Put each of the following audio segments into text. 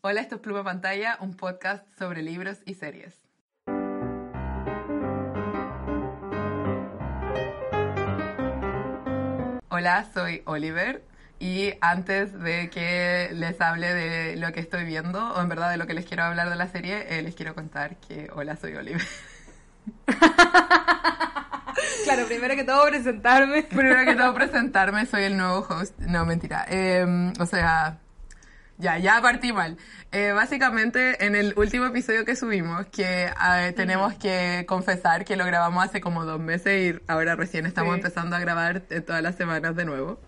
Hola, esto es Pluma Pantalla, un podcast sobre libros y series. Hola, soy Oliver y antes de que les hable de lo que estoy viendo, o en verdad de lo que les quiero hablar de la serie, eh, les quiero contar que hola, soy Oliver. Claro, primero que todo presentarme. Primero que todo presentarme, soy el nuevo host. No, mentira. Eh, o sea, ya, ya partí mal. Eh, básicamente, en el último episodio que subimos, que eh, tenemos que confesar que lo grabamos hace como dos meses y ahora recién estamos Sí. empezando a grabar eh, todas las semanas de nuevo.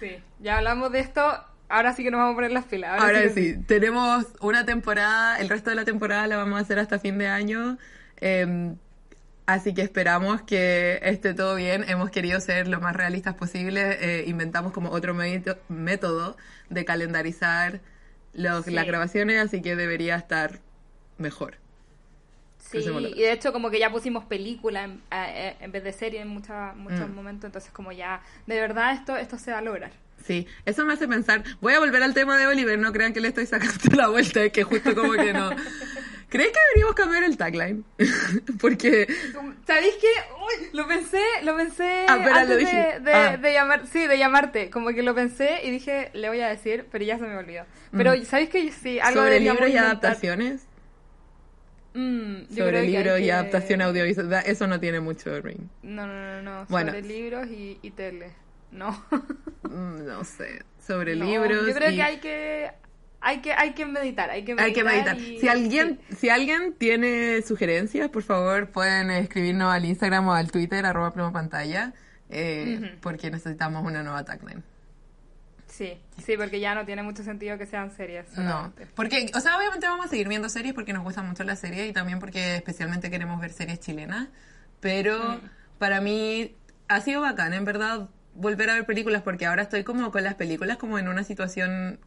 Sí, ya hablamos de esto. Ahora sí que nos vamos a poner las pilas. Ahora, que sí, tenemos una temporada, el resto de la temporada la vamos a hacer hasta fin de año. eh, así que esperamos que esté todo bien. Hemos querido ser lo más realistas posible. eh, inventamos como otro método de calendarizar los- Sí. las grabaciones, así que debería estar mejor. Sí, y de hecho como que ya pusimos película en, en vez de serie en mucha- muchos Mm. momentos, entonces como ya, de verdad esto, esto se va a lograr. Sí, eso me hace pensar. Voy a volver al tema de Oliver, no crean que le estoy sacando la vuelta, es que justo como que no. ¿Creen que deberíamos cambiar el tagline? Porque ¿Sabéis qué? Uy, lo pensé, lo pensé Ah, espera, antes lo dije. de- Ah. de llamar, sí, de llamarte, como que lo pensé y dije, le voy a decir, pero ya se me olvidó. Pero ¿sabéis que sí, algo sobre libros y adaptaciones, Mm, yo sobre libros y adaptación audiovisual, eso no tiene mucho ring. No, no, no, no, Bueno. sobre libros y, y tele. No. Mm, No sé, sobre No, libros. Yo creo y- que hay que hay que hay que meditar, hay que meditar. Hay que meditar. y- Si alguien, sí. si alguien tiene sugerencias, por favor pueden escribirnos al Instagram o al Twitter, arroba pluma pantalla, eh, porque necesitamos una nueva tagline. Sí, sí, porque ya no tiene mucho sentido que sean series. No, porque, o sea, obviamente vamos a seguir viendo series porque nos gustan mucho las series y también porque especialmente queremos ver series chilenas, pero para mí ha sido bacán, en verdad, volver a ver películas porque ahora estoy como con las películas como en una situación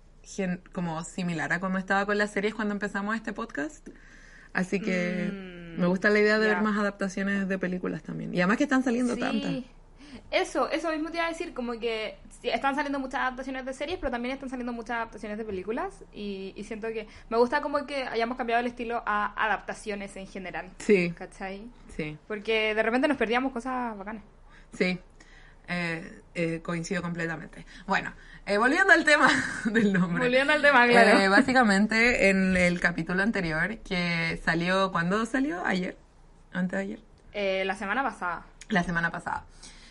como similar a como estaba con las series cuando empezamos este podcast. Así que Mm, me gusta la idea de ya. ver más adaptaciones de películas también. Y además que están saliendo Sí. tantas. Eso, eso mismo te iba a decir, como que están saliendo muchas adaptaciones de series, pero también están saliendo muchas adaptaciones de películas y, y siento que me gusta como que hayamos cambiado el estilo a adaptaciones en general, Sí, ¿cachai? sí. Porque de repente nos perdíamos cosas bacanas. Sí, eh, eh, coincido completamente. Bueno, eh, volviendo al tema del nombre. Volviendo al tema, claro. Eh, básicamente, en el capítulo anterior, que salió, ¿cuándo salió? ¿Ayer? ¿Antes de ayer? Eh, la semana pasada. La semana pasada.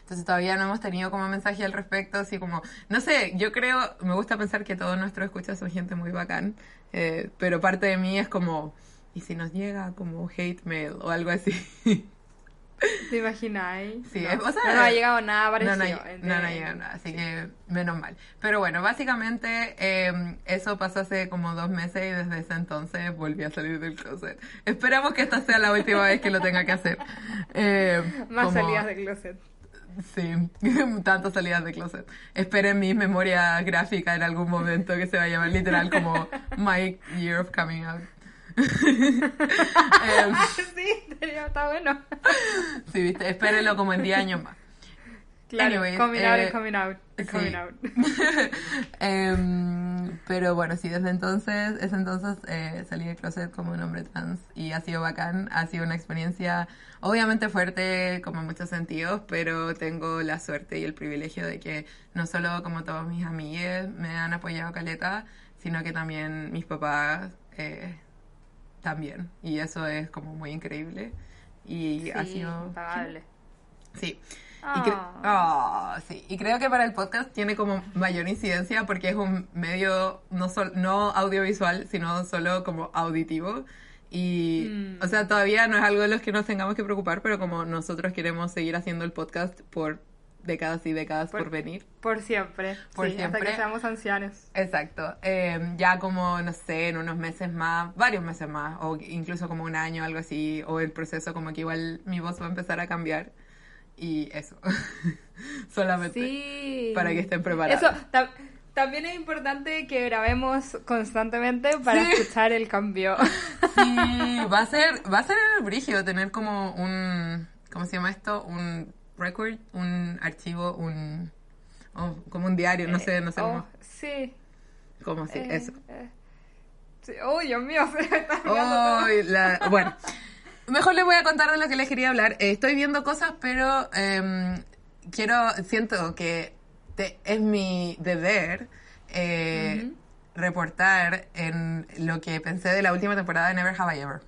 Entonces todavía no hemos tenido como mensaje al respecto, así como, no sé, yo creo, me gusta pensar que todos nuestros escuchas son gente muy bacán, eh, pero parte de mí es como, ¿y si nos llega como hate mail o algo así? ¿Te imagináis? Sí, no, o sea, no ha llegado nada No, parecido. no, entre- no, no llega nada, así que menos mal. Pero bueno, básicamente eh, eso pasó hace como dos meses y desde ese entonces volví a salir del closet. Esperamos que esta sea la última vez que lo tenga que hacer. Eh, Más como- salidas de closet. Sí, tantas salidas de closet. Esperen mi memoria gráfica en algún momento que se va a llamar literal como My Year of Coming Out. Em, sí, está bueno. sí, viste, espérenlo como en 10 años más. Claro, Anyways, coming out eh, coming out. es sí. coming out. Em, pero bueno, sí, desde entonces, ese entonces eh, salí del closet como un hombre trans y ha sido bacán, ha sido una experiencia obviamente fuerte como en muchos sentidos, pero tengo la suerte y el privilegio de que no solo como todos mis amigues me han apoyado caleta, sino que también mis papás eh, también y eso es como muy increíble y ha Sí, sido... impagable. Sí. Y, cre- Ah. Ah, sí. y creo que para el podcast tiene como mayor incidencia porque es un medio no, sol- no audiovisual, sino solo como auditivo. Y, Mm. o sea, todavía no es algo de los que nos tengamos que preocupar, pero como nosotros queremos seguir haciendo el podcast por décadas y décadas por, venir. Por siempre. Por sí, siempre. Hasta que seamos ancianos. Exacto. Eh, ya como, no sé, en unos meses más, varios meses más, o incluso como un año, algo así, o el proceso como que igual mi voz va a empezar a cambiar. Y eso. Solamente. Sí. Para que estén preparados. Eso, ta- también es importante que grabemos constantemente para Sí. escuchar el cambio. Sí, va a ser, va a ser el brigio tener como un, ¿cómo se llama esto? Un record, un archivo, un, oh, como un diario, no sé, no sé Oh, cómo, sí. cómo sí, eh, eso. eh. Sí. Oh, Dios mío, se me está la- bueno, mejor les voy a contar de lo que les quería hablar. Eh, estoy viendo cosas, pero em, quiero, siento que te- es mi deber eh, reportar en lo que pensé de la última temporada de Never Have I Ever.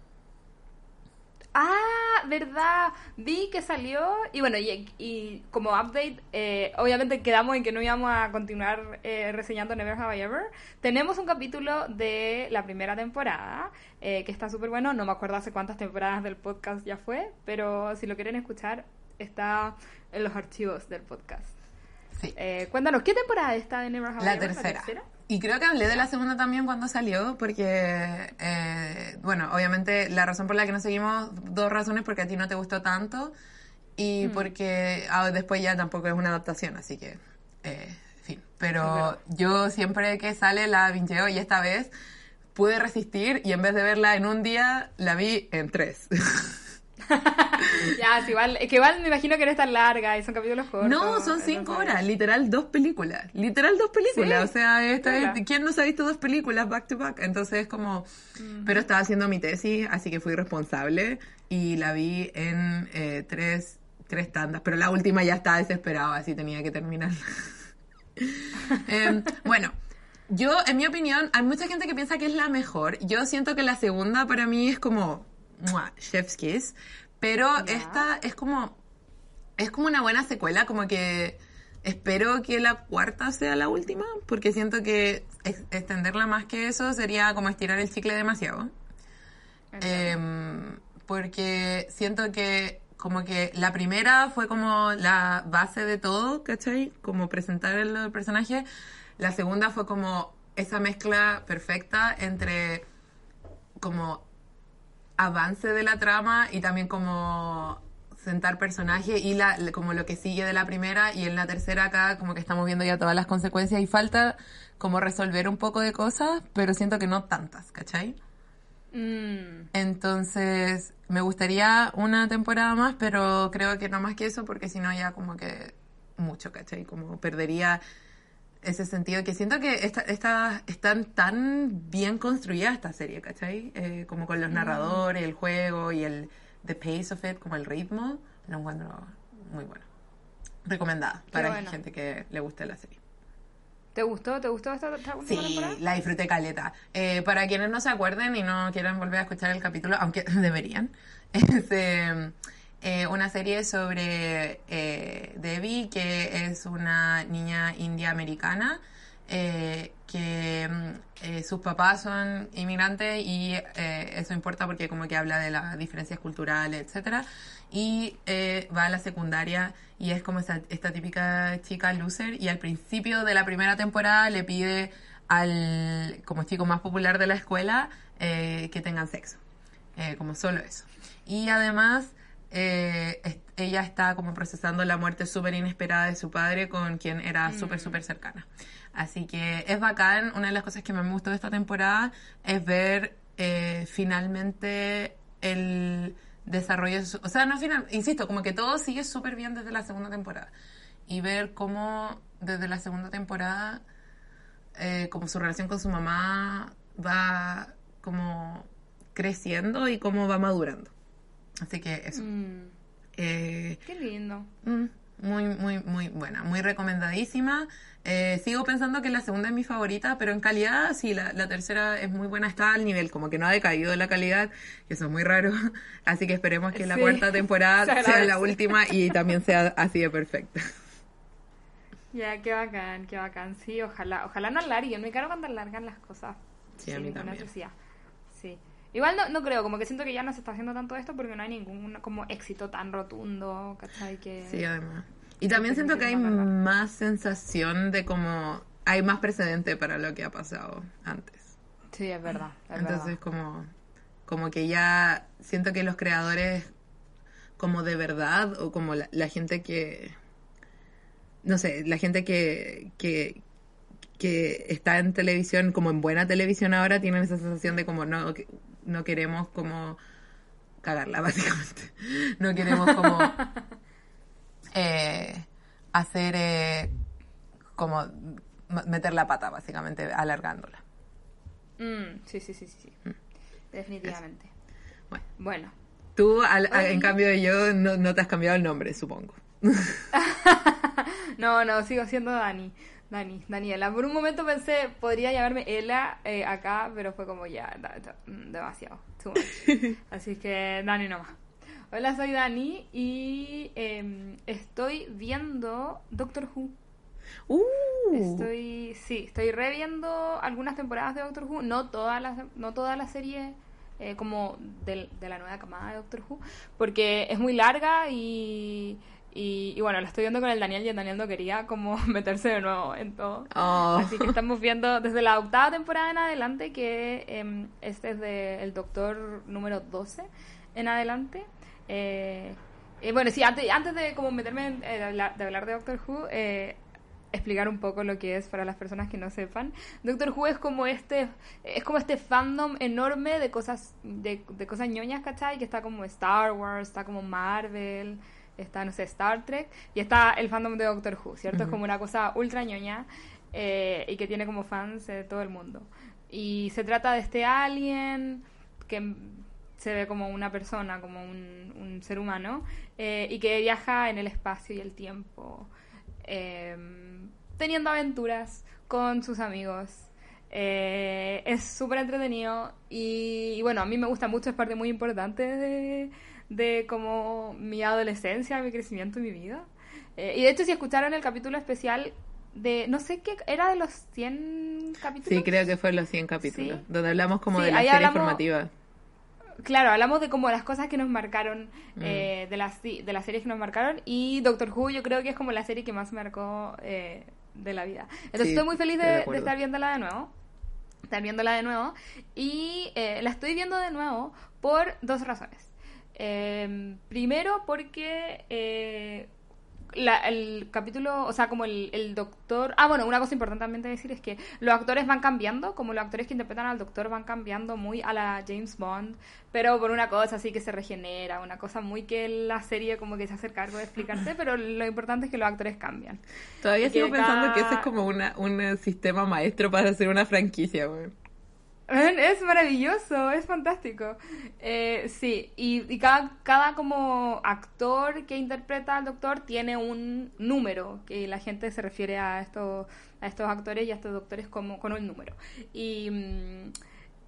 Ah, verdad. Vi que salió y bueno, y, y como update, eh, obviamente quedamos en que no íbamos a continuar eh, reseñando Never Have I Ever. Tenemos un capítulo de la primera temporada eh, que está súper bueno. No me acuerdo hace cuántas temporadas del podcast ya fue, pero si lo quieren escuchar está en los archivos del podcast. Sí. Eh, cuéntanos, ¿qué temporada está de Never Have I La Ever? tercera. Y creo que hablé de la segunda también cuando salió, porque, eh, bueno, obviamente la razón por la que no seguimos, dos razones, porque a ti no te gustó tanto y porque ah, después ya tampoco es una adaptación, así que, eh, en fin. Pero yo siempre que sale la vinteo y esta vez pude resistir y en vez de verla en un día, la vi en tres. Ya, sí, igual, es que igual me imagino que no es tan larga y son capítulos cortos. No, son cinco entonces- horas, literal dos películas, literal dos películas, Sí, o sea, esta es- ¿quién no se ha visto dos películas back to back? Entonces es como, pero estaba haciendo mi tesis, así que fui responsable y la vi en eh, tres, tres tandas, pero la última ya estaba desesperada, así tenía que terminar. Em, bueno. Yo, en mi opinión, hay mucha gente que piensa que es la mejor. Yo siento que la segunda para mí es como ¡mua! chef's kiss, pero esta es como es como una buena secuela, como que espero que la cuarta sea la última, porque siento que ex- extenderla más que eso sería como estirar el chicle demasiado. Em, porque siento que como que la primera fue como la base de todo, ¿cachai? Como presentar el personaje. La segunda fue como esa mezcla perfecta entre como avance de la trama y también como sentar personaje y la, como lo que sigue de la primera y en la tercera acá como que estamos viendo ya todas las consecuencias y falta como resolver un poco de cosas, pero siento que no tantas, ¿cachai? Mm, Entonces, me gustaría una temporada más, pero creo que no más que eso, porque si no ya como que mucho, ¿cachai? Como perdería ese sentido que siento que esta, esta, están tan bien construidas esta serie, ¿cachai? Eh, como con los narradores, el juego y el the pace of it, como el ritmo, lo encuentro muy bueno. Recomendada para bueno. gente que le guste la serie. ¿Te gustó? ¿Te gustó esta, esta Sí, temporada? la disfruté caleta. Eh, para quienes no se acuerden y no quieran volver a escuchar el capítulo, aunque deberían, es eh, eh, una serie sobre eh, Debbie, que es una niña india americana, eh, que mm, eh, sus papás son inmigrantes y eh, eso importa porque como que habla de las diferencias culturales, etcétera. Y eh, va a la secundaria y es como esta, esta típica chica loser y al principio de la primera temporada le pide al como chico más popular de la escuela eh, que tengan sexo eh, como solo eso. Y además eh, es- ella está como procesando la muerte súper inesperada de su padre con quien era súper súper cercana así que es bacán una de las cosas que me gustó de esta temporada es ver eh, finalmente el desarrollo, su- o sea, no final, insisto, como que todo sigue súper bien desde la segunda temporada. Y ver cómo desde la segunda temporada, eh, como su relación con su mamá va como creciendo y cómo va madurando. Así que eso. Mm, Eh, qué lindo. Mm, Muy, muy, muy buena, muy recomendadísima. Eh, sigo pensando que la segunda es mi favorita, pero en calidad, sí, la, la tercera es muy buena, está al nivel, como que no ha decaído la calidad, que eso es muy raro. Así que esperemos que la cuarta temporada se sea la última y también sea así de perfecta. Ya, qué bacán, qué bacán. Sí, ojalá, ojalá no alarguen. Me caro cuando alargan las cosas. Sí, a mí también. necesidad. Igual no, no creo, como que siento que ya no se está haciendo tanto esto porque no hay ningún como éxito tan rotundo, ¿cachai? Que... Sí, además. Y también siento que hay más sensación de como hay más precedente para lo que ha pasado antes. Sí, es verdad. es Entonces verdad. como como que ya siento que los creadores como de verdad o como la, la gente que no sé, la gente que, que que está en televisión como en buena televisión ahora tienen esa sensación de como no no queremos como cagarla básicamente. No queremos como eh, hacer eh, como meter la pata básicamente alargándola. Mm, sí, sí, sí, sí, sí. Definitivamente. Bueno. Bueno. Tú, al- en cambio de yo, no, no te has cambiado el nombre, supongo. No, no, sigo siendo Dani. Dani, Daniela. Por un momento pensé, podría llamarme Ela eh, acá, pero fue como ya, da- da- mm, demasiado. Too much. Así que Dani nomás. Hola, soy Dani y em, estoy viendo Doctor Who. Uh, Estoy, sí, estoy reviendo algunas temporadas de Doctor Who, no todas las, no toda la serie eh, como del- de, la nueva camada de Doctor Who, porque es muy larga y, y, y bueno, la estoy viendo con el Daniel y el Daniel no quería como meterse de nuevo en todo. Oh. Así que estamos viendo desde la octava temporada en adelante, que em, es desde el Doctor número 12 en adelante. Eh, eh, bueno, sí, antes, antes de como meterme en, eh, de, hablar, de hablar de Doctor Who, eh, explicar un poco lo que es para las personas que no sepan. Doctor Who es como este es como este fandom enorme de cosas de, de cosas ñoñas, ¿cachai? Que está como Star Wars, está como Marvel, está, no sé, Star Trek, y está el fandom de Doctor Who, ¿cierto? Es como una cosa ultra ñoña eh, y que tiene como fans de todo el mundo. Y se trata de este alien que se ve como una persona, como un, un ser humano, eh, y que viaja en el espacio y el tiempo, eh, teniendo aventuras con sus amigos. Eh, es súper entretenido y, y bueno, a mí me gusta mucho, es parte muy importante de, de como mi adolescencia, mi crecimiento y mi vida. Eh, y de hecho, si escucharon el capítulo especial de, no sé qué, era de los 100 capítulos. Sí, creo que fue los 100 capítulos, Sí. donde hablamos como Sí, de la serie hablamos- informativa. Claro, hablamos de como las cosas que nos marcaron, Mm. eh, de, las, de las series que nos marcaron, y Doctor Who yo creo que es como la serie que más marcó eh, de la vida. Entonces Sí, estoy muy feliz de estar viéndola de nuevo, estar viéndola de nuevo, y eh, la estoy viendo de nuevo por dos razones. Eh, primero porque eh, la- el capítulo, o sea, como el, el doctor... Ah, bueno, una cosa importante también de decir es que los actores van cambiando, como los actores que interpretan al doctor van cambiando muy a la James Bond, pero por una cosa así que se regenera, una cosa muy que la serie como que se hace cargo de explicarte, pero lo importante es que los actores cambian. Todavía Y sigo pensando que ese es como una, un eh, sistema maestro para hacer una franquicia, güey. Es maravilloso, es fantástico. Eh, sí, y, y cada, cada como actor que interpreta al doctor tiene un número, que la gente se refiere a estos, a estos actores y a estos doctores como con un número. Y mm,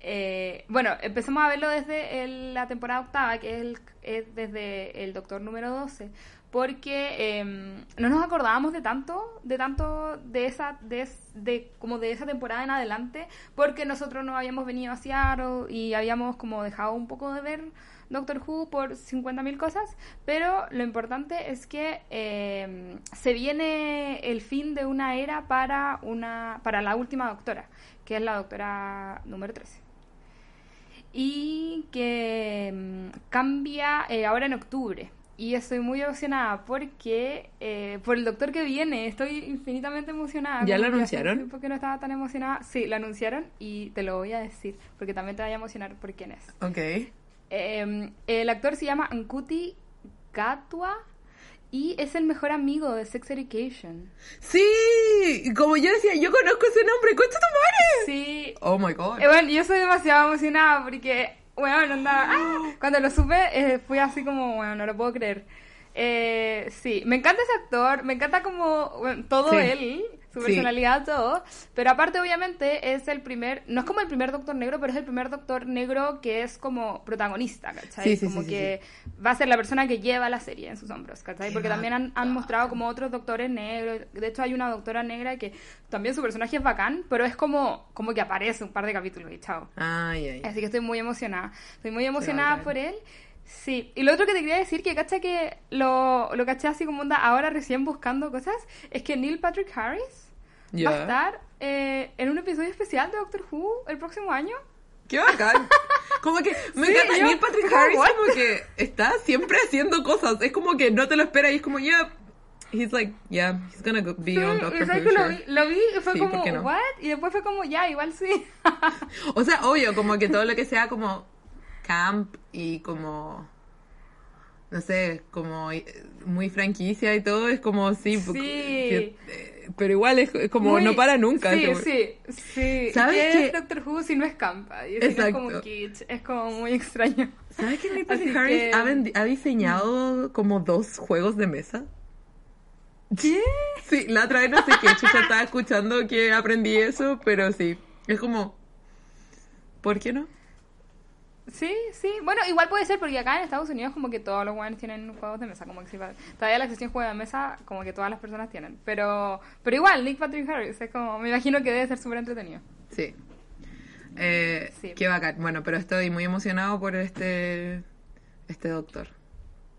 eh, bueno, empezamos a verlo desde el- la temporada octava, que es, el- es desde el doctor número 12, porque em, no nos acordábamos de tanto, de tanto de esa, de, de como de esa temporada en adelante, porque nosotros no habíamos venido a Seattle y habíamos como dejado un poco de ver Doctor Who por 50.000 cosas, pero lo importante es que em, se viene el fin de una era para una para la última doctora, que es la doctora número 13 y que mm, cambia eh, ahora en octubre. Y estoy muy emocionada porque eh, por el doctor que viene, estoy infinitamente emocionada. ¿Ya lo anunciaron? tiempo que no estaba tan emocionada. Sí, lo anunciaron y te lo voy a decir porque también te vaya a emocionar por quién es. Ok. Eh, el actor se llama Ankuti Gatwa y es el mejor amigo de Sex Education. Sí, como yo decía, yo conozco ese nombre, ¡Concha tu madre! Sí, Oh my god. Eh, bueno, yo soy demasiado emocionada porque, bueno, andaba, ¡ah! cuando lo supe eh, fui así como, bueno, no lo puedo creer. Eh, sí, me encanta ese actor, me encanta como bueno, todo Sí. él, su Sí. personalidad, todo, pero aparte obviamente es el primer, no es como el primer Doctor Negro, pero es el primer Doctor Negro que es como protagonista, ¿cachai? Sí, sí, como que va a ser la persona que lleva la serie en sus hombros, ¿cachai? Porque también han, han mostrado como otros doctores negros, de hecho hay una doctora negra que también su personaje es bacán, pero es como, como que aparece un par de capítulos y chao. Ay, ay. Así que estoy muy emocionada. Estoy muy emocionada por él. Sí, y lo otro que te quería decir, que caché que lo, lo caché así como onda ahora recién buscando cosas, es que Neil Patrick Harris va Ya. a estar eh, en un episodio especial de Doctor Who el próximo año. ¡Qué bacán! Como que me Sí, encanta. yo- Neil Patrick Harris what? como que está siempre haciendo cosas. Es como que no te lo espera y es como, yeah. He's like, yeah, he's gonna go- be Sí, on Doctor Who. que lo, sure. vi, lo vi y fue Sí, ¿por como, no? ¿what? Y después fue como, ya, igual sí. O sea, obvio, como que todo lo que sea como camp y como no sé, como eh, muy franquicia y todo es como sí, Sí. que- eh, pero igual es como Muy- no para nunca. Sí, como- sí, sí. ¿Sabes ¿Qué qué? es Doctor Who si no es campa? Y si no es como kitsch, es como muy extraño. ¿Sabes que Así Harris que- ha, ha diseñado como dos juegos de mesa? ¿Qué? Sí, la otra vez no sé qué chucha estaba escuchando que aprendí eso, pero sí, es como ¿por qué no? Sí, sí. Bueno, igual puede ser porque acá en Estados Unidos como que todos los buenos tienen juegos de mesa, como que si todavía la sección juego de mesa como que todas las personas tienen, pero pero igual Nick Patrick Harris es como me imagino que debe ser súper entretenido. Sí. Eh, Sí. Qué bacán. Bueno, pero estoy muy emocionado por este este doctor.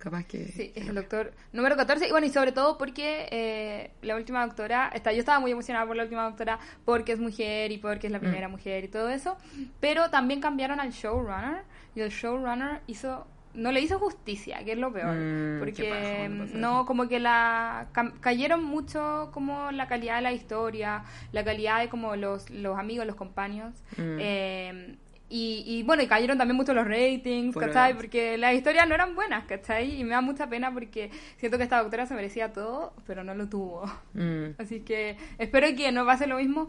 Capaz que. Sí, es el doctor número 14. Y bueno, y sobre todo porque eh, la última doctora, está, yo estaba muy emocionada por la última doctora porque es mujer y porque es la primera mujer y todo eso. Pero también cambiaron al showrunner y el showrunner hizo no le hizo justicia, que es lo peor. Mm, porque pasa no, como que la cayeron mucho como la calidad de la historia, la calidad de como los, los amigos, los compañeros. Mm. Eh, y, y bueno, y cayeron también mucho los ratings, Por ¿cachai? Porque las historias no eran buenas, ¿cachai? Y me da mucha pena porque siento que esta doctora se merecía todo, pero no lo tuvo. Mm. Así que espero que no pase lo mismo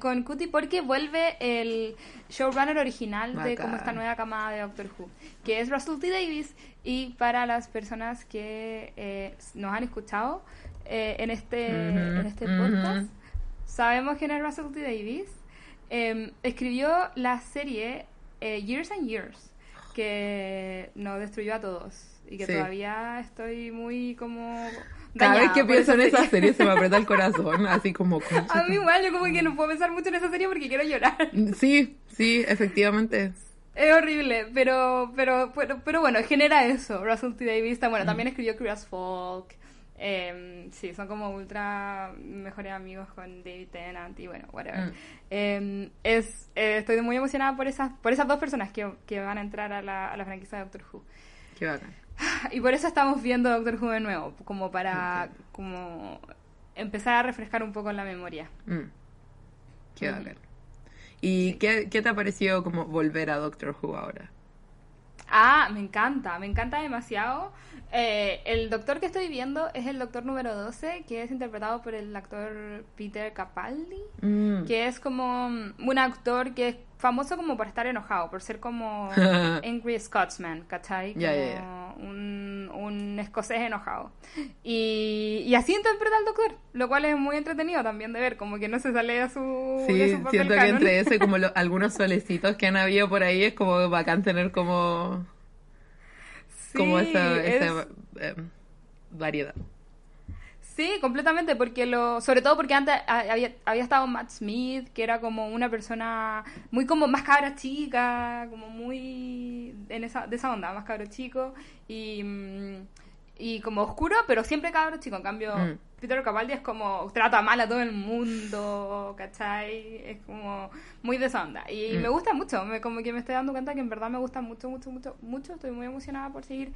con Cutie porque vuelve el showrunner original de como esta nueva camada de Doctor Who, que es Russell T. Davis. Y para las personas que eh, nos han escuchado eh, en este, en este podcast, sabemos quién es Russell T. Davis. Eh, escribió la serie eh, Years and Years, que nos destruyó a todos y que Sí. todavía estoy muy como... Cada vez que pienso en esa serie se me aprieta el corazón, así como. A mí igual, yo como que no puedo pensar mucho en esa serie porque quiero llorar. Sí, sí, efectivamente. Es horrible, pero, pero, pero, pero bueno, genera eso. Russell T. Davis, bueno, también escribió Curious Folk. Eh, sí, son como ultra mejores amigos con David Tennant y bueno, whatever. Mm. Eh, es, eh, estoy muy emocionada por esas, por esas dos personas que, que van a entrar a la, a la franquicia de Doctor Who. Qué bacán. Y por eso estamos viendo Doctor Who de nuevo, como para como empezar a refrescar un poco la memoria. Mm. Qué Ujú. bacán. ¿Y qué, qué te ha parecido como volver a Doctor Who ahora? Ah, me encanta, me encanta demasiado. Eh, el doctor que estoy viendo es el doctor número 12, que es interpretado por el actor Peter Capaldi, Mm. que es como un actor que es famoso como por estar enojado, por ser como Angry Scotsman, ¿cachai? Como ya, ya. Un, un escocés enojado. Y, y así interpreta al doctor, lo cual es muy entretenido también de ver, como que no se sale de su, de Sí, su papel siento que entre eso y como lo- algunos solecitos que han habido por ahí es como bacán tener como, como Sí, esa, es- esa eh, variedad. Sí, completamente, porque lo, sobre todo porque antes había, había estado Matt Smith, que era como una persona muy como más cabra chica, como muy en esa, de esa onda, más cabro chico y, mm, y como oscuro, pero siempre cabro chico. En cambio, Mm. Peter Capaldi es como trata mal a todo el mundo, ¿cachai? Es como muy de esa onda. Y Mm. me gusta mucho, me, como que me estoy dando cuenta que en verdad me gusta mucho, mucho, mucho, mucho. Estoy muy emocionada por seguir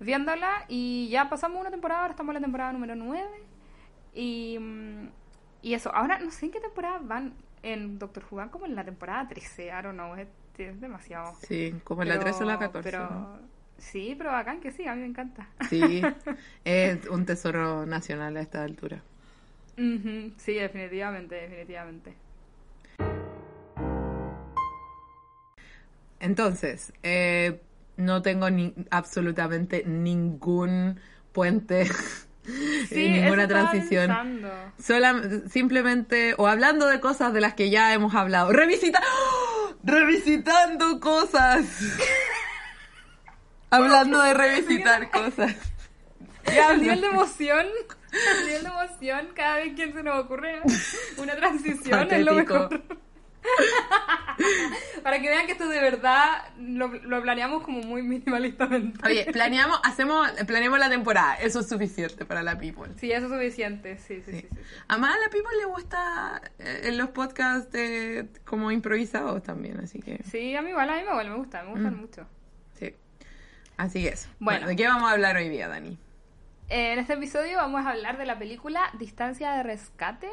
viéndola. Y ya pasamos una temporada, ahora estamos en la temporada número 9. Y, mm, y eso, ahora no sé en qué temporada van en Doctor Who, van como en la temporada 13, I don't know, es, es demasiado. Sí, como en la Pero- 13 o la 14. Pero, ¿no? Sí, pero bacán que sí, a mí me encanta. Sí, es un tesoro nacional a esta altura. Sí, definitivamente, definitivamente. Entonces, eh, no tengo ni, absolutamente ningún puente, Sí, ninguna transición. Sola- simplemente, o hablando de cosas de las que ya hemos hablado. Revisita, ¡Oh! revisitando cosas. hablando de revisitar cosas. Ya, el nivel de emoción, el nivel de emoción, cada vez que se nos ocurre una transición es lo Patético. mejor. Para que vean que esto de verdad lo, lo planeamos como muy minimalistamente. Oye, planeamos, hacemos, planeamos la temporada. Eso es suficiente para la people. Sí, eso es suficiente. Sí, sí, sí. sí, sí. Además, a la people le gusta eh, en los podcasts como improvisados también, así que Sí, a mí igual, a mí igual me gusta, me gustan mucho. Sí. Así eso. Bueno. Bueno, ¿de qué vamos a hablar hoy día, Dani? Eh, En este episodio vamos a hablar de la película Distancia de Rescate,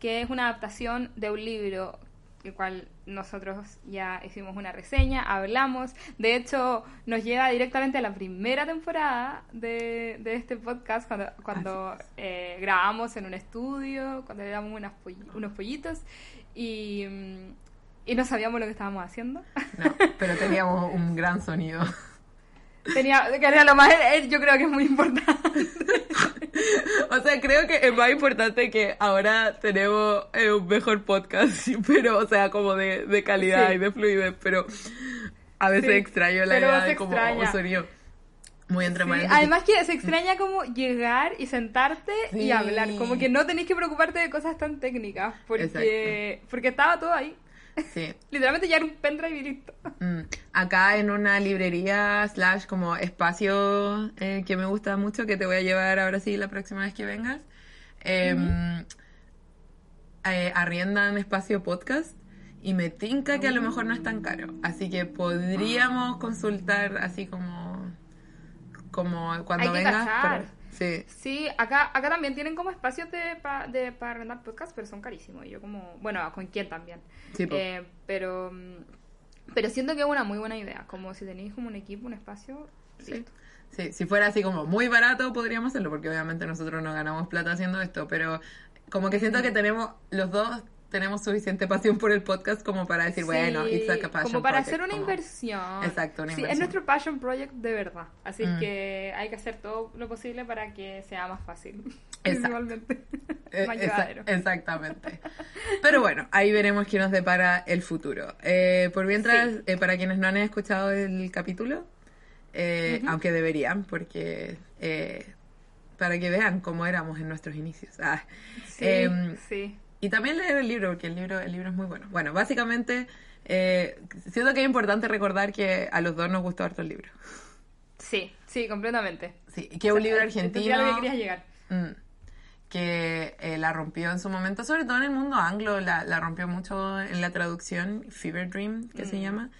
que es una adaptación de un libro, el cual nosotros ya hicimos una reseña, hablamos. De hecho, nos lleva directamente a la primera temporada de, de este podcast, cuando, cuando eh, grabamos en un estudio, cuando le damos unas poll- unos pollitos y, mm, y no sabíamos lo que estábamos haciendo. No, pero teníamos un gran sonido. Tenía, que era lo más, eh, yo creo que es muy importante. O sea, creo que es más importante que ahora tenemos eh, un mejor podcast, pero, o sea, como de, de calidad Sí. y de fluidez, pero a veces Sí, extraño la idea de como un sonido muy entre Sí, además que se extraña como llegar y sentarte y hablar, como que no tenéis que preocuparte de cosas tan técnicas, porque, porque estaba todo ahí. Sí. Literalmente ya era un pendrive y listo. Mm. Acá en una librería slash como espacio eh, que me gusta mucho, que te voy a llevar ahora sí la próxima vez que vengas, em, eh, arriendan espacio podcast y me tinca que a lo mejor no es tan caro. Así que podríamos consultar así como, como cuando Hay que vengas. cachar. pero- sí. Sí, acá, acá también tienen como espacios de, pa- de, para arrendar podcast, pero son carísimos. Y yo como, bueno, con quién también. Sí. Eh, pero, mm, pero siento que es una muy buena idea, como si tenéis como un equipo, un espacio. Sí. listo. Sí, si fuera así como muy barato podríamos hacerlo, porque obviamente nosotros no ganamos plata haciendo esto, pero como que siento que tenemos, los dos tenemos suficiente pasión por el podcast como para decir, bueno, it's like a passion como para project, hacer una como- inversión. Exacto, una Sí, inversión. es nuestro passion project de verdad. Así Mm. que hay que hacer todo lo posible para que sea más fácil. Principalmente. Eh, más exa- llevadero. exactamente. Pero bueno, ahí veremos qué nos depara el futuro. Eh, por mientras, Sí. eh, para quienes no han escuchado el capítulo, eh, aunque deberían, porque eh, para que vean cómo éramos en nuestros inicios. Ah, Sí, em, sí. Y también leer el libro, porque el libro, el libro es muy bueno. Bueno, básicamente, eh, siento que es importante recordar que a los dos nos gustó harto el libro. Sí, sí, completamente. Sí, que es un libro Eh, argentino lo que querías llegar. mm, que eh, la rompió en su momento, sobre todo en el mundo anglo, la, la rompió mucho en la traducción, Fever Dream, que Mm. se llama.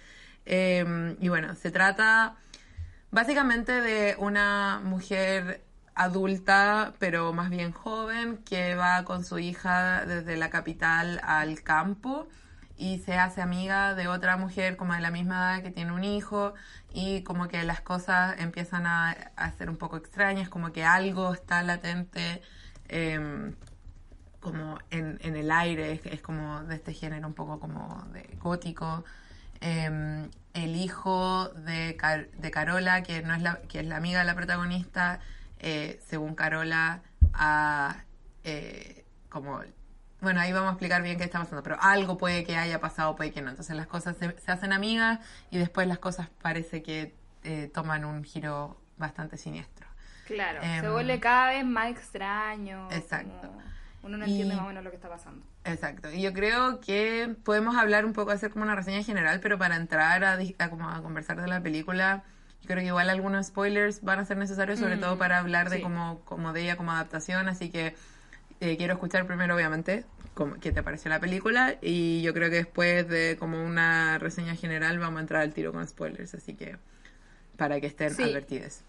Eh, y bueno, se trata básicamente de una mujer adulta, pero más bien joven, que va con su hija desde la capital al campo y se hace amiga de otra mujer como de la misma edad que tiene un hijo y como que las cosas empiezan a, ser un poco extrañas, como que algo está latente em, como en, en el aire, es, como de este género un poco como de gótico. Em, el hijo de, de Carola, que no es la, que es la amiga de la protagonista, eh, según Carola, ha, eh, como bueno, ahí vamos a explicar bien qué está pasando, pero algo puede que haya pasado, puede que no. Entonces las cosas se, se hacen amigas y después las cosas parece que eh, toman un giro bastante siniestro. Claro, Em, se vuelve cada vez más extraño. Exacto. como Uno no Y- entiende más o menos lo que está pasando. Exacto. Y yo creo que podemos hablar un poco, hacer como una reseña general, pero para entrar a, a como a conversar de la película, yo creo que igual algunos spoilers van a ser necesarios, sobre Mm, todo para hablar de sí. como de ella como adaptación, así que eh, quiero escuchar primero, obviamente, cómo- qué te pareció la película, y yo creo que después de como una reseña general vamos a entrar al tiro con spoilers, así que para que estén Sí. advertidos.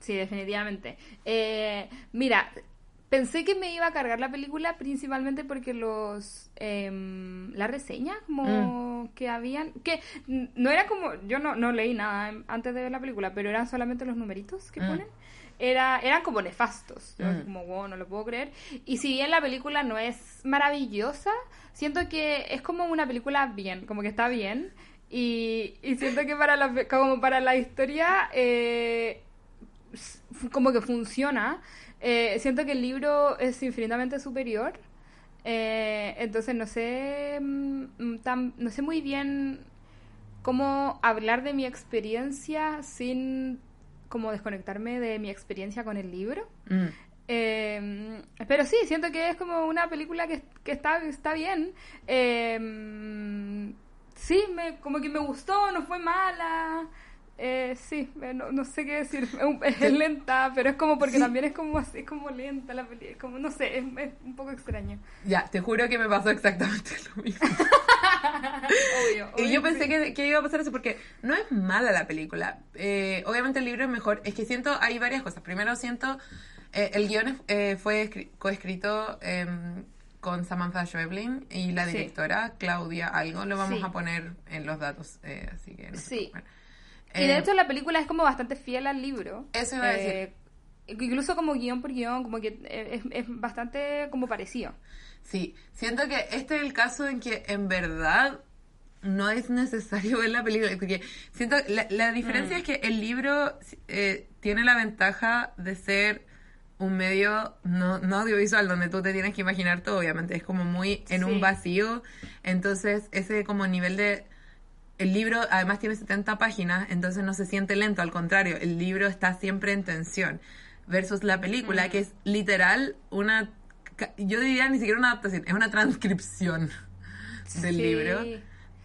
Sí, definitivamente. Eh, mira, pensé que me iba a cargar la película principalmente porque los em, la reseña como que habían que no era como yo no, no leí nada antes de ver la película, pero eran solamente los numeritos que Mm. ponen. Era, eran como nefastos. Yo Mm. como, wow, no lo puedo creer. Y si bien la película no es maravillosa, siento que es como una película bien, como que está bien. Y, y siento que para la, como para la historia eh, como que funciona. Eh, siento que el libro es infinitamente superior. Eh, entonces no sé mm, mm, tan- no sé muy bien cómo hablar de mi experiencia sin como desconectarme de mi experiencia con el libro. Mm. Eh, pero sí, siento que es como una película que, que está, está bien. Eh, sí, me, como que me gustó, no fue mala. Eh, sí, eh, no, no, sé qué decir. Es, lenta, pero es como porque sí. también es como así, es como lenta la película. Es como, no sé, es, es, un poco extraño. Ya, te juro que me pasó exactamente lo mismo. obvio, obvio, Y yo pensé sí. que, que, iba a pasar eso porque no es mala la película. Eh, obviamente el libro es mejor. Es que siento, hay varias cosas. Primero siento, eh, el guion eh, fue coescrito em, con Samantha Schweblin y la directora. Claudia Algo. Lo vamos a poner en los datos, eh, así que no Sí. Y de Eh, hecho la película es como bastante fiel al libro. Eso iba a decir. Eh, incluso como guion por guion, como que eh, es, es bastante como parecido. Sí, siento que este es el caso en que en verdad no es necesario ver la película. Porque siento la, la diferencia Mm. es que el libro eh, tiene la ventaja de ser un medio no, no audiovisual donde tú te tienes que imaginar todo, obviamente. Es como muy en Sí. un vacío. Entonces, ese como nivel de. El libro además tiene 70 páginas, entonces no se siente lento, al contrario, el libro está siempre en tensión. Versus la película, Mm. que es literal una. Yo diría ni siquiera una adaptación, es una transcripción del Sí. libro.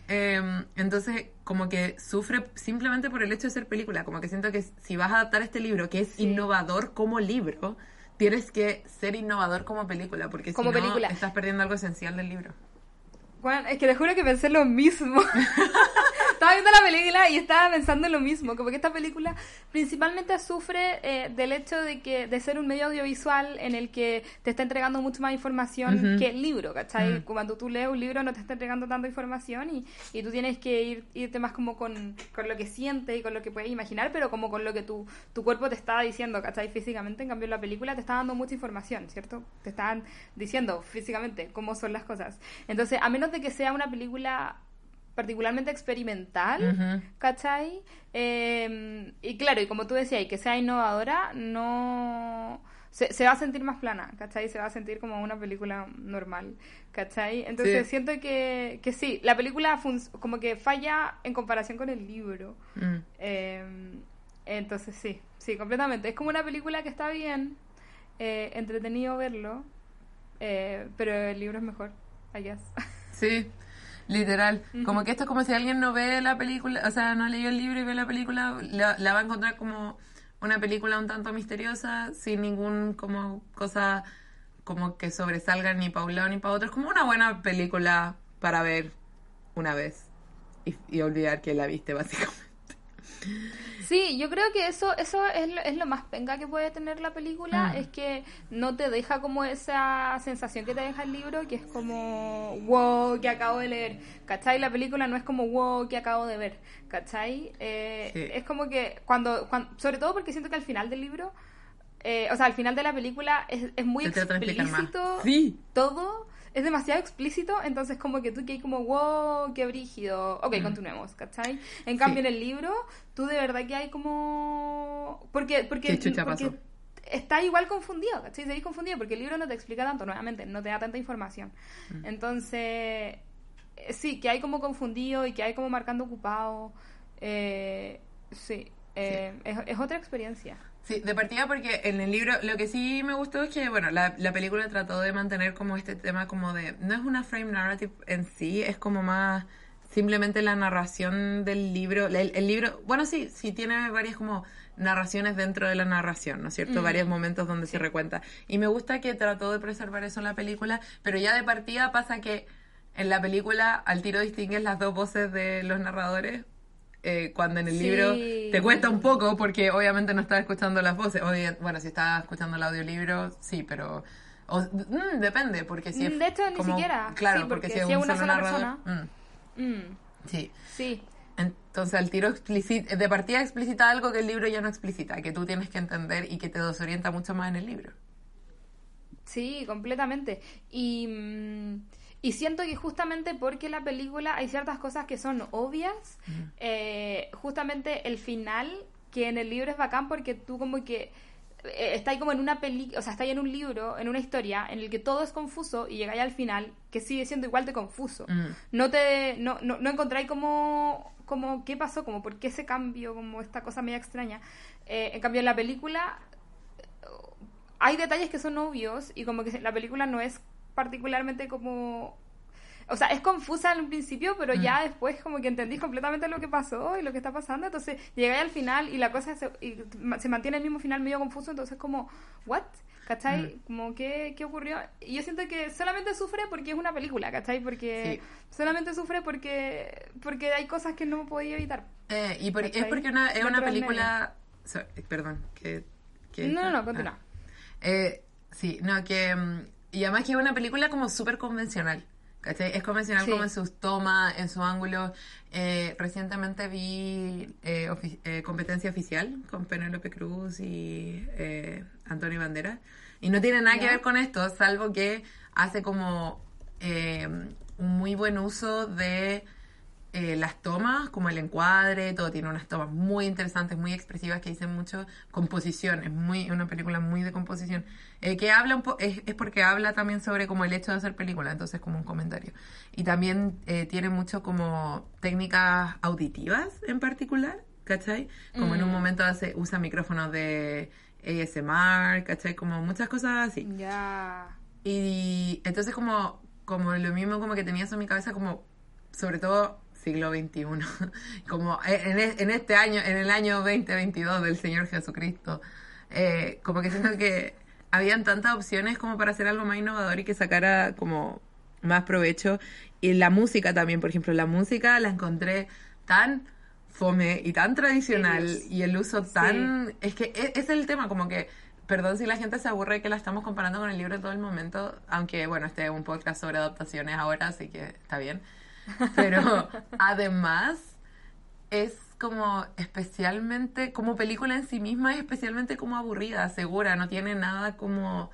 Eh, entonces, como que sufre simplemente por el hecho de ser película. Como que siento que si vas a adaptar este libro, que es Sí. innovador como libro, tienes que ser innovador como película, porque Como si no, película. estás perdiendo algo esencial del libro. Juan, es que te juro que pensé lo mismo. estaba viendo la película y estaba pensando lo mismo. Como que esta película principalmente sufre eh, del hecho de que de ser un medio audiovisual en el que te está entregando mucho más información Ujú. que el libro, ¿cachai? Ujú. Cuando tú lees un libro no te está entregando tanta información y, y tú tienes que ir, irte más como con, con lo que sientes y con lo que puedes imaginar, pero como con lo que tu, tu cuerpo te está diciendo, ¿cachai? Físicamente, en cambio en la película te está dando mucha información, ¿cierto? Te están diciendo físicamente cómo son las cosas. Entonces, a menos de que sea una película particularmente experimental, Ujú. ¿cachai? Eh, y claro, y como tú decías, y que sea innovadora, no... Se, se va a sentir más plana, ¿cachai? Se va a sentir como una película normal, ¿cachai? Entonces Sí. siento que, que sí, la película como que falla en comparación con el libro. Mm. Eh, entonces sí, sí, completamente. Es como una película que está bien, eh, entretenido verlo, eh, pero el libro es mejor, I guess. Sí, literal. Como que esto es como si alguien no ve la película, o sea, no ha leído el libro y ve la película, la, la va a encontrar como una película un tanto misteriosa, sin ningún como cosa como que sobresalga ni para un lado ni para otro. Es como una buena película para ver una vez y, y olvidar que la viste, básicamente. Sí, yo creo que eso eso es lo, es lo más penga que puede tener la película, es que no te deja como esa sensación que te deja el libro, que es como, wow, que acabo de leer, ¿cachai? La película no es como, wow, que acabo de ver, ¿cachai? Eh, Sí. Es como que cuando, cuando, sobre todo porque siento que al final del libro, eh, o sea, al final de la película es, es muy explícito Sí. todo es demasiado explícito, entonces como que tú que hay como, wow, qué brígido. Ok, Mm. continuemos, ¿cachai? En cambio, Sí. en el libro, tú de verdad que hay como... Porque, porque, ¿Qué chucha porque está igual confundido, ¿cachai? Seguís confundido porque el libro no te explica tanto, nuevamente, no te da tanta información. Mm. Entonces, sí, que hay como confundido y que hay como marcando ocupado. Eh, sí, eh, Es, es otra experiencia. Sí, de partida porque en el libro lo que sí me gustó es que, bueno, la, la película trató de mantener como este tema como de... No es una frame narrative en sí, es como más simplemente la narración del libro. El, el libro, bueno, sí, sí tiene varias como narraciones dentro de la narración, ¿no es cierto? Mm. Varios momentos donde Sí. se recuenta. Y me gusta que trató de preservar eso en la película, pero ya de partida pasa que en la película al tiro distingues las dos voces de los narradores. Eh, cuando en el Sí. libro te cuesta un poco porque obviamente no estás escuchando las voces. Oye, bueno, si estás escuchando el audiolibro, sí, pero o- mm, depende, porque si es De hecho, ni siquiera. Claro, Sí, porque, porque si es un una solo sola narrador, persona. mm, Mm, sí. sí. Entonces, al tiro explicita, de partida explicita algo que el libro ya no explicita, que tú tienes que entender y que te desorienta mucho más en el libro. Sí, completamente. Y, y siento que justamente porque la película hay ciertas cosas que son obvias, eh, justamente el final, que en el libro es bacán porque tú como que eh, está ahí como en una película, o sea, está ahí en un libro, en una historia, en el que todo es confuso y llegáis al final, que sigue siendo igual de confuso. Mm. No te, no, no, no encontráis como, como qué pasó, como por qué ese cambio, como esta cosa media extraña. Eh, en cambio, en la película hay detalles que son obvios y como que la película no es particularmente como o sea, es confusa al principio, pero ya Mm. después como que entendís completamente lo que pasó y lo que está pasando, entonces llegué al final y la cosa se, y se mantiene el mismo final medio confuso, entonces como, ¿what? ¿Cachai? Mm. Como, ¿qué, ¿qué ocurrió? Y yo siento que solamente sufre porque es una película, ¿cachai? Porque solamente sufre porque porque hay cosas que no podía evitar. Eh, y por- es porque una, es una película... so- perdón, que... que- No, no, no, ah. continúa. Eh, sí, no, que... mm, Y además que es una película como súper convencional. ¿Cachai? Es convencional Sí. como en sus tomas, en su ángulo. Eh, recientemente vi eh, ofi- eh, Competencia Oficial con Penélope Cruz y eh, Antonio Banderas. Y no tiene nada que ver con esto, salvo que hace como un muy buen uso de eh, las tomas, como el encuadre, todo tiene unas tomas muy interesantes, muy expresivas que dicen mucho composición, es muy una película muy de composición, eh, que habla un po es, es porque habla también sobre como el hecho de hacer película, entonces como un comentario. Y también eh, tiene mucho como técnicas auditivas en particular, ¿cachai? Como en un Mm. momento hace, usa micrófonos de ASMR, ¿cachai? Como muchas cosas así. Ya. Y entonces como, como lo mismo como que tenía eso en mi cabeza como, sobre todo siglo XXI, como en, e- en este año, en el año 2022 del Señor Jesucristo, eh, como que siento que habían tantas opciones como para hacer algo más innovador y que sacara como más provecho. Y la música también, por ejemplo, la música la encontré tan fome y tan tradicional Sí. y el uso tan... Es que e- es el tema, como que Perdón si la gente se aburre que la estamos comparando con el libro todo el momento, aunque bueno, este es un podcast sobre adaptaciones ahora, así que está bien. Pero además es como especialmente, como película en sí misma, es especialmente como aburrida, segura, no tiene nada como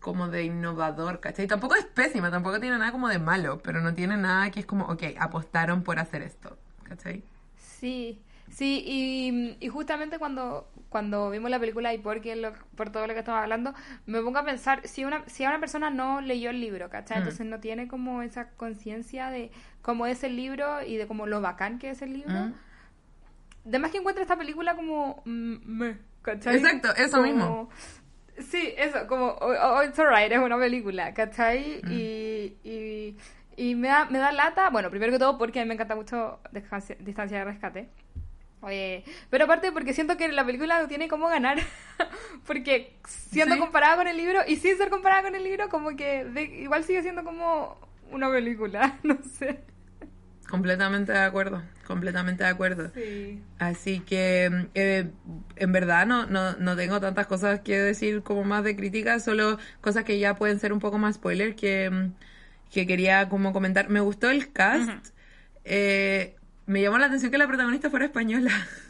como de innovador, ¿cachai? Tampoco es pésima, tampoco tiene nada como de malo, pero no tiene nada que es como, ok, apostaron por hacer esto, ¿cachai? Sí, sí, y, y justamente cuando, cuando vimos la película y porque lo- por todo lo que estamos hablando, me pongo a pensar, si una, si una persona no leyó el libro, ¿cachai? Mm. Entonces no tiene como esa conciencia de cómo es el libro y de como lo bacán que es el libro. Mm. Además que encuentra esta película como... mm, ¿cachai? Exacto, eso Como- mismo. Sí, eso, como, oh, oh, it's alright, es una película, ¿cachai? Mm. Y, y, y me, da, me da lata, bueno, primero que todo porque a mí me encanta mucho Distancia de Rescate. Eh, pero aparte porque siento que la película no tiene cómo ganar, porque siendo Sí. comparada con el libro y sin ser comparada con el libro, como que de- igual sigue siendo como una película, no sé. Completamente de acuerdo, completamente de acuerdo. Sí. Así que eh, en verdad no, no, no tengo tantas cosas que decir como más de crítica, solo cosas que ya pueden ser un poco más spoiler que, que quería como comentar. Me gustó el cast. Eh, me llamó la atención que la protagonista fuera española.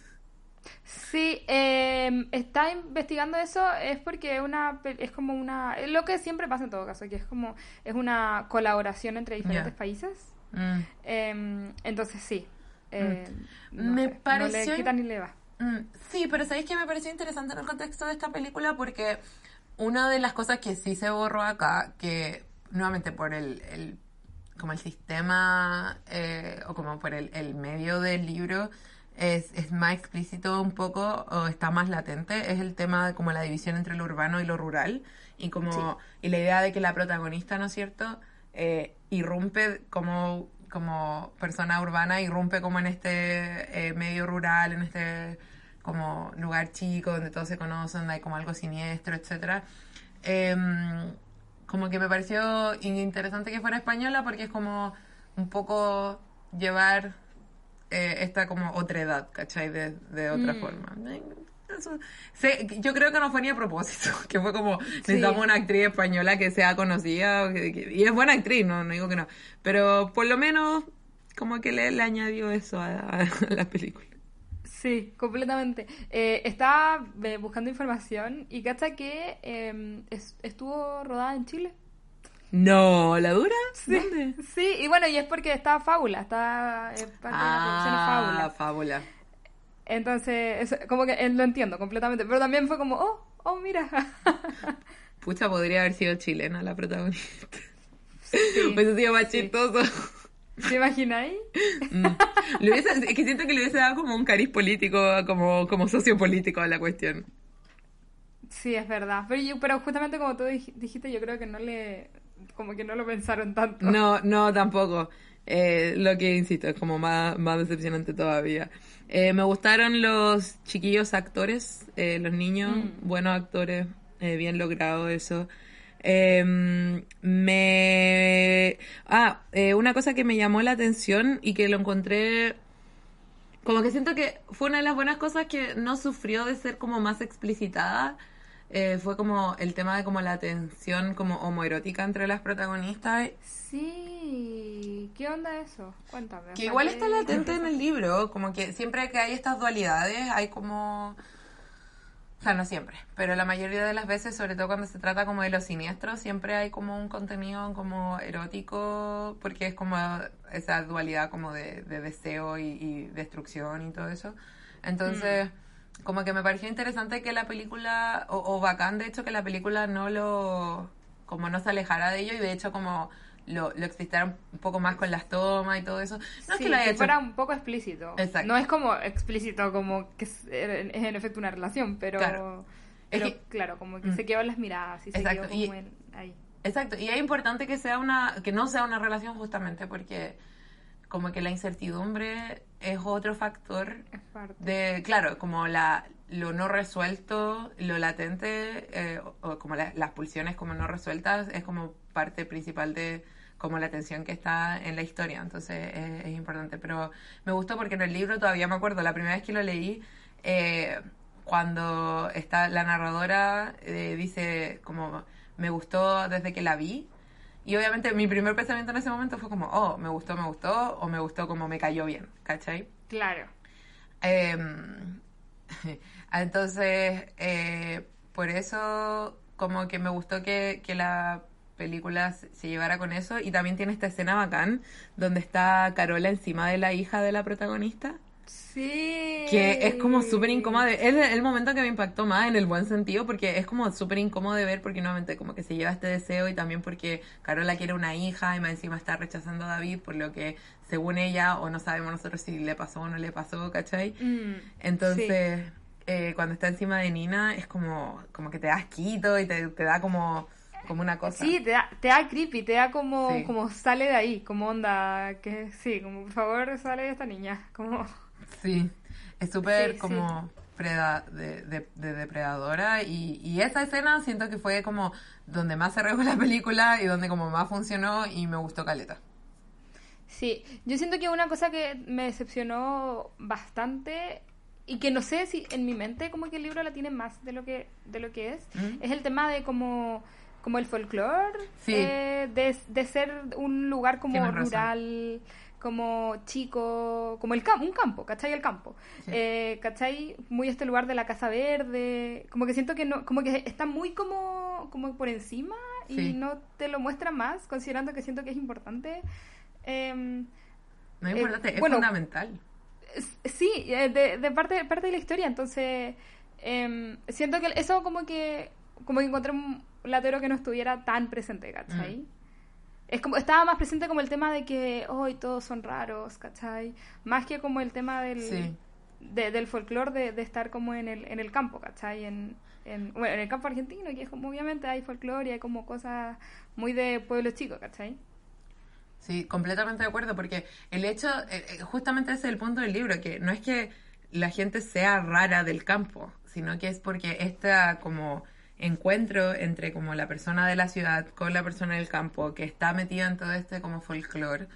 Sí, eh, está investigando eso es porque es una es como una es lo que siempre pasa en todo caso, que es como es una colaboración entre diferentes países. Mm. Eh, entonces sí. eh, no Me sé, no le quita ni le va. Mm, Sí, pero ¿sabéis que me pareció interesante en el contexto de esta película? Porque una de las cosas que sí se borró acá, que nuevamente por el, el- como el sistema eh, o como por el, el medio del libro es, es más explícito un poco o está más latente, es el tema de como la división entre lo urbano y lo rural y como y la idea de que la protagonista, ¿no es cierto? Eh, irrumpe como como persona urbana, irrumpe como en este eh, medio rural, en este como lugar chico donde todos se conocen, donde hay como algo siniestro, etcétera. Em, como que me pareció interesante que fuera española porque es como un poco llevar eh, esta como otra edad, ¿cachai? De, de otra Mm. forma. Eso- yo creo que no fue ni a propósito, que fue como necesitamos una actriz española que sea conocida que- que- y es buena actriz, no, no digo que no, pero por lo menos como que le, le añadió eso a, a la película. Sí, completamente. Eh, estaba eh, buscando información y cacha que eh, es- estuvo rodada en Chile. No, ¿la dura? Sí, ¿Dónde? sí, y bueno, y es porque está Fábula, está parte de la producción de Fábula. Ah, fábula. Entonces, es- como que eh, lo entiendo completamente, pero también fue como, oh, oh, mira. Pucha, podría haber sido chilena la protagonista. Sí, Hubiese sido más sí. chistoso. ¿Te imagináis? Mm. Le hubiese- es que siento que le hubiese dado como un cariz político, como, como sociopolítico a la cuestión. Sí, es verdad. Pero, yo, pero justamente como tú dijiste, yo creo que no le... Como que no lo pensaron tanto. No, no, tampoco. Eh, lo que, insisto, es como más, más decepcionante todavía. Eh, me gustaron los chiquillos actores, eh, los niños, mm. buenos actores, bien logrado eso. Em, me... Ah, una cosa que me llamó la atención y que lo encontré como que siento que fue una de las buenas cosas que no sufrió de ser como más explicitada. Eh, fue como el tema de como la tensión como homoerótica entre las protagonistas. Sí, ¿qué onda eso? Cuéntame. Que igual está latente en el libro, como que siempre que hay estas dualidades hay como o sea, no siempre, pero la mayoría de las veces, sobre todo cuando se trata como de los siniestros, siempre hay como un contenido como erótico, porque es como esa dualidad como de, deseo y, destrucción y todo eso. Entonces, mm. Como que me pareció interesante que la película, o, o bacán de hecho que la película no lo, como no se alejara de ello y de hecho como lo, lo un poco más con las tomas y todo eso. No es que lo haya fuera un poco explícito. Exacto. No es como explícito como que es, en efecto una relación, pero... Claro. claro, como que mm. se quedó en las miradas y se quedó como en, ahí. Exacto, y es importante que sea una que no sea una relación justamente porque como que la incertidumbre es otro factor es parte. de claro, como la lo no resuelto, lo latente eh, o, como las pulsiones como no resueltas es como parte principal de como la tensión que está en la historia, entonces es, importante. Pero me gustó porque en el libro todavía me acuerdo, la primera vez que lo leí, eh, cuando está la narradora eh, dice como me gustó desde que la vi. Y obviamente mi primer pensamiento en ese momento fue como, oh, me gustó, me gustó, o me gustó como me cayó bien, ¿cachai? Claro. Em, entonces, eh, por eso como que me gustó que, que la película se llevara con eso. Y también tiene esta escena bacán donde está Carola encima de la hija de la protagonista. Sí. Que es como súper incómodo. Es el momento que me impactó más en el buen sentido porque es como súper incómodo de ver porque nuevamente como que se lleva este deseo y también porque Carola quiere una hija y más encima está rechazando a David por lo que según ella o no sabemos nosotros si le pasó o no le pasó, ¿cachai? Mm, Entonces, eh, cuando está encima de Nina es como, como que te da asquito y te, te da como como una cosa. Sí, te da, te da creepy, te da como, como sale de ahí, como onda, que sí, como por favor sale de esta niña, como... Sí, es súper como de, de, depredadora y, y esa escena siento que fue como donde más se la película y donde como más funcionó y me gustó Caleta. Sí, yo siento que una cosa que me decepcionó bastante y que no sé si en mi mente como que el libro la tiene más de lo que de lo que es, es el tema de como como el folclore, eh, de, de, ser un lugar como rural, como chico, como el campo, un campo, ¿cachai? El campo. Eh, ¿cachai? Muy este lugar de la Casa Verde, como que siento que no, como que está muy como, como por encima y no te lo muestra más, considerando que siento que es importante. Em, no es importante, es fundamental. Sí, eh, de, de, parte, parte de la historia, entonces em, siento que eso como que como que encontré un latero que no estuviera tan presente, ¿cachai? Mm. Es como, estaba más presente como el tema de que hoy todos son raros, ¿cachai? Más que como el tema del, del folclore de, de, estar como en el, en el campo, ¿cachai? En, en, bueno, en el campo argentino, que es como, obviamente hay folclore y hay como cosas muy de pueblos chicos, ¿cachai? Sí, completamente de acuerdo, porque el hecho, eh, eh, justamente ese es el punto del libro, que no es que la gente sea rara del campo, sino que es porque esta como encuentro entre como la persona de la ciudad con la persona del campo que está metida en todo este como folclore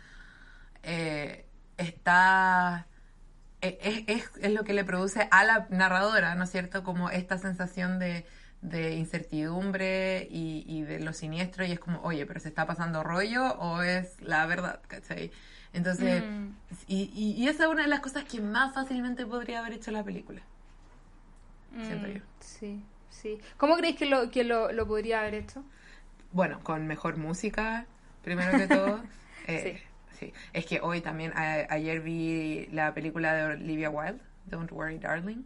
eh, está e, es, es, lo que le produce a la narradora, ¿no es cierto? Como esta sensación de, de incertidumbre y, y, de lo siniestro y es como, oye, pero ¿se está pasando rollo o es la verdad? ¿Cachai? Entonces, mm. y, y, esa es una de las cosas que más fácilmente podría haber hecho la película. Siento mm, yo. Sí. Sí. ¿Cómo creéis que lo, que lo, lo podría haber hecho? Bueno, con mejor música, primero que todo. Eh, sí. Es que hoy también, ayer vi la película de Olivia Wilde, Don't Worry Darling.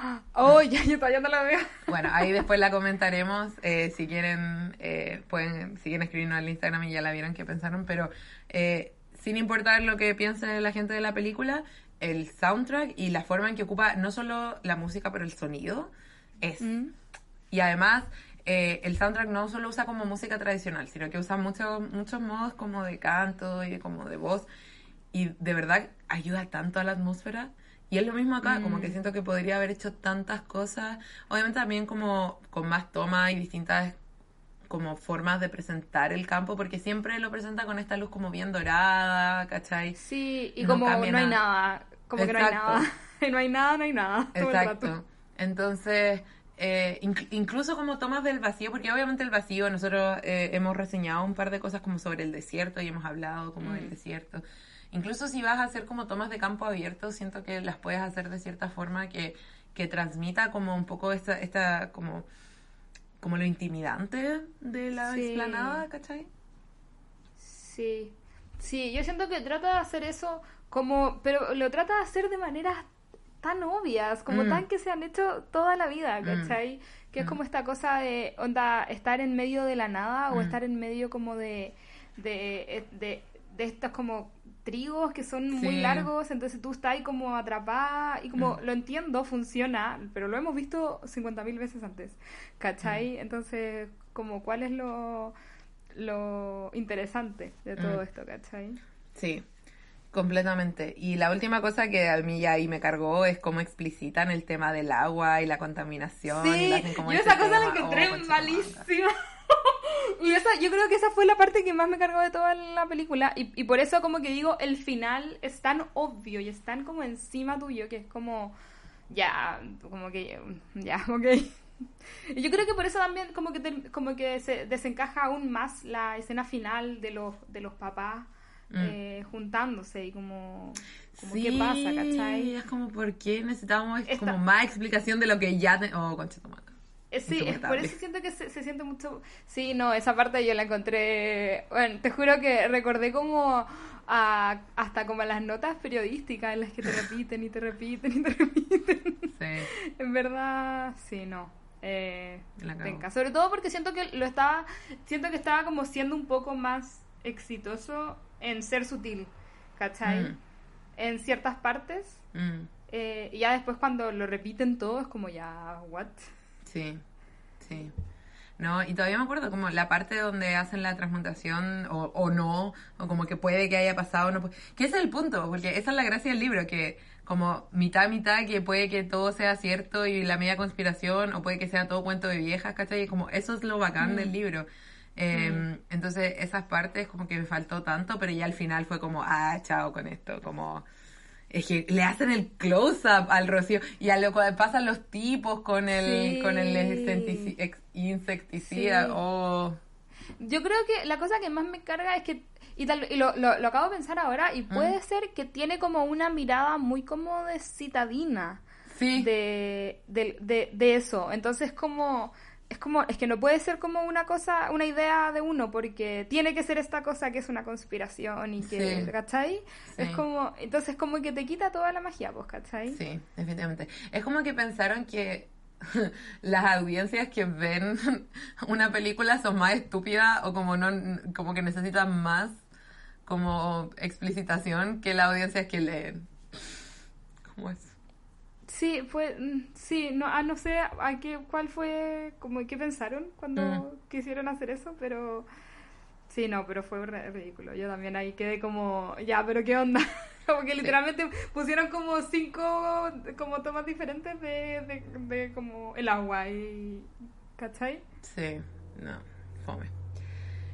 Oh, ya, yo todavía no la veo. Bueno, ahí después la comentaremos. Eh, si quieren, eh, pueden, si quieren escribirnos al Instagram y ya la vieron qué pensaron, pero eh, sin importar lo que piense la gente de la película, el soundtrack y la forma en que ocupa no solo la música, pero el sonido, es Y además, eh, el soundtrack no solo usa como música tradicional, sino que usa muchos muchos modos como de canto y como de voz. Y de verdad ayuda tanto a la atmósfera. Y es lo mismo acá, como que Mm. siento que podría haber hecho tantas cosas. Obviamente también como con más tomas y distintas como formas de presentar el campo, porque siempre lo presenta con esta luz como bien dorada, ¿cachai? Sí, y No como no hay nada. Como que no hay Exacto. nada. no hay nada, no hay nada. todo el rato. Exacto. Entonces, eh, inc- incluso como tomas del vacío, porque obviamente el vacío, nosotros eh, hemos reseñado un par de cosas como sobre el desierto y hemos hablado como del Mm. desierto. Incluso si vas a hacer como tomas de campo abierto, siento que las puedes hacer de cierta forma que, que transmita como un poco esta, esta como, como lo intimidante de la Sí. explanada, ¿cachai? Sí, sí, yo siento que trata de hacer eso como, pero lo trata de hacer de maneras tan obvias, como Mm. tan que se han hecho toda la vida, Mm. ¿cachai? Que es Mm. como esta cosa de, onda, estar en medio de la nada o estar en medio como de, de, de, de estos como trigos que son muy largos, entonces tú estás ahí como atrapada y como Mm. lo entiendo, funciona, pero lo hemos visto 50.000 veces antes, ¿cachai? Mm. Entonces, como cuál es lo, lo interesante de todo Mm. esto, ¿cachai? Sí, completamente. Y la última cosa que a mí ya ahí me cargó es cómo explicitan el tema del agua y la contaminación. y Sí, lo hacen como yo ese esa cosa la encontré Oh, malísima. y esa, yo creo que esa fue la parte que más me cargó de toda la película. Y, y por eso como que digo, el final es tan obvio y es tan como encima tuyo que es como, ya, como que, ya, ok. Y yo creo que por eso también como que, te- como que se desencaja aún más la escena final de los, de los papás Mm. eh, juntándose y como, como Sí, qué pasa, ¿cachai? es como, ¿por qué necesitamos Esta- como más explicación de lo que ya... Te... Oh, concha madre. Eh, Sí, es por eso siento que se, se siente mucho... Sí, no, esa parte yo la encontré... Bueno, te juro que recordé como a- hasta como a las notas periodísticas en las que te repiten y te repiten y te repiten. Sí. en verdad, sí, no. Eh, penca. Sobre todo porque siento que lo estaba... Siento que estaba como siendo un poco más exitoso en ser sutil, ¿cachai? Mm. En ciertas partes. Mm, eh, y ya después cuando lo repiten todo es como ya, ¿what? sí, sí. No, y todavía me acuerdo como la parte donde hacen la transmutación o, o no, o como que puede que haya pasado no. Que ese es el punto, porque esa es la gracia del libro, que como mitad mitad que puede que todo sea cierto y la media conspiración, o puede que sea todo cuento de viejas, ¿cachai? Y como eso es lo bacán Mm. del libro. Eh, Mm. Entonces esas partes como que me faltó tanto, pero ya al final fue como, ah, chao con esto, como... Es que le hacen el close-up al Rocío y a lo que pasan los tipos con el, Sí. con el insecticida. Sí. Oh, Yo creo que la cosa que más me carga es que, y, tal, y lo, lo, lo acabo de pensar ahora, y puede ser que tiene como una mirada muy como de citadina sí. de, de, de, de eso. Entonces como... Es como, es que no puede ser como una cosa, una idea de uno, porque tiene que ser esta cosa que es una conspiración y que, Sí. ¿cachai? Sí. Es como, entonces como que te quita toda la magia, pues, ¿cachai? Sí, definitivamente. Es como que pensaron que las audiencias que ven una película son más estúpidas o como no como que necesitan más como explicitación que las audiencias que leen. ¿Cómo es? Sí, fue, mm, sí, no, ah, no sé a qué, cuál fue, como qué pensaron cuando Mm. quisieron hacer eso, pero sí, no, pero fue ridículo. Yo también ahí quedé como, ya, pero qué onda. Como que literalmente pusieron como cinco, como tomas diferentes de, de, de como el agua y, ¿cachai? Sí, no, fome.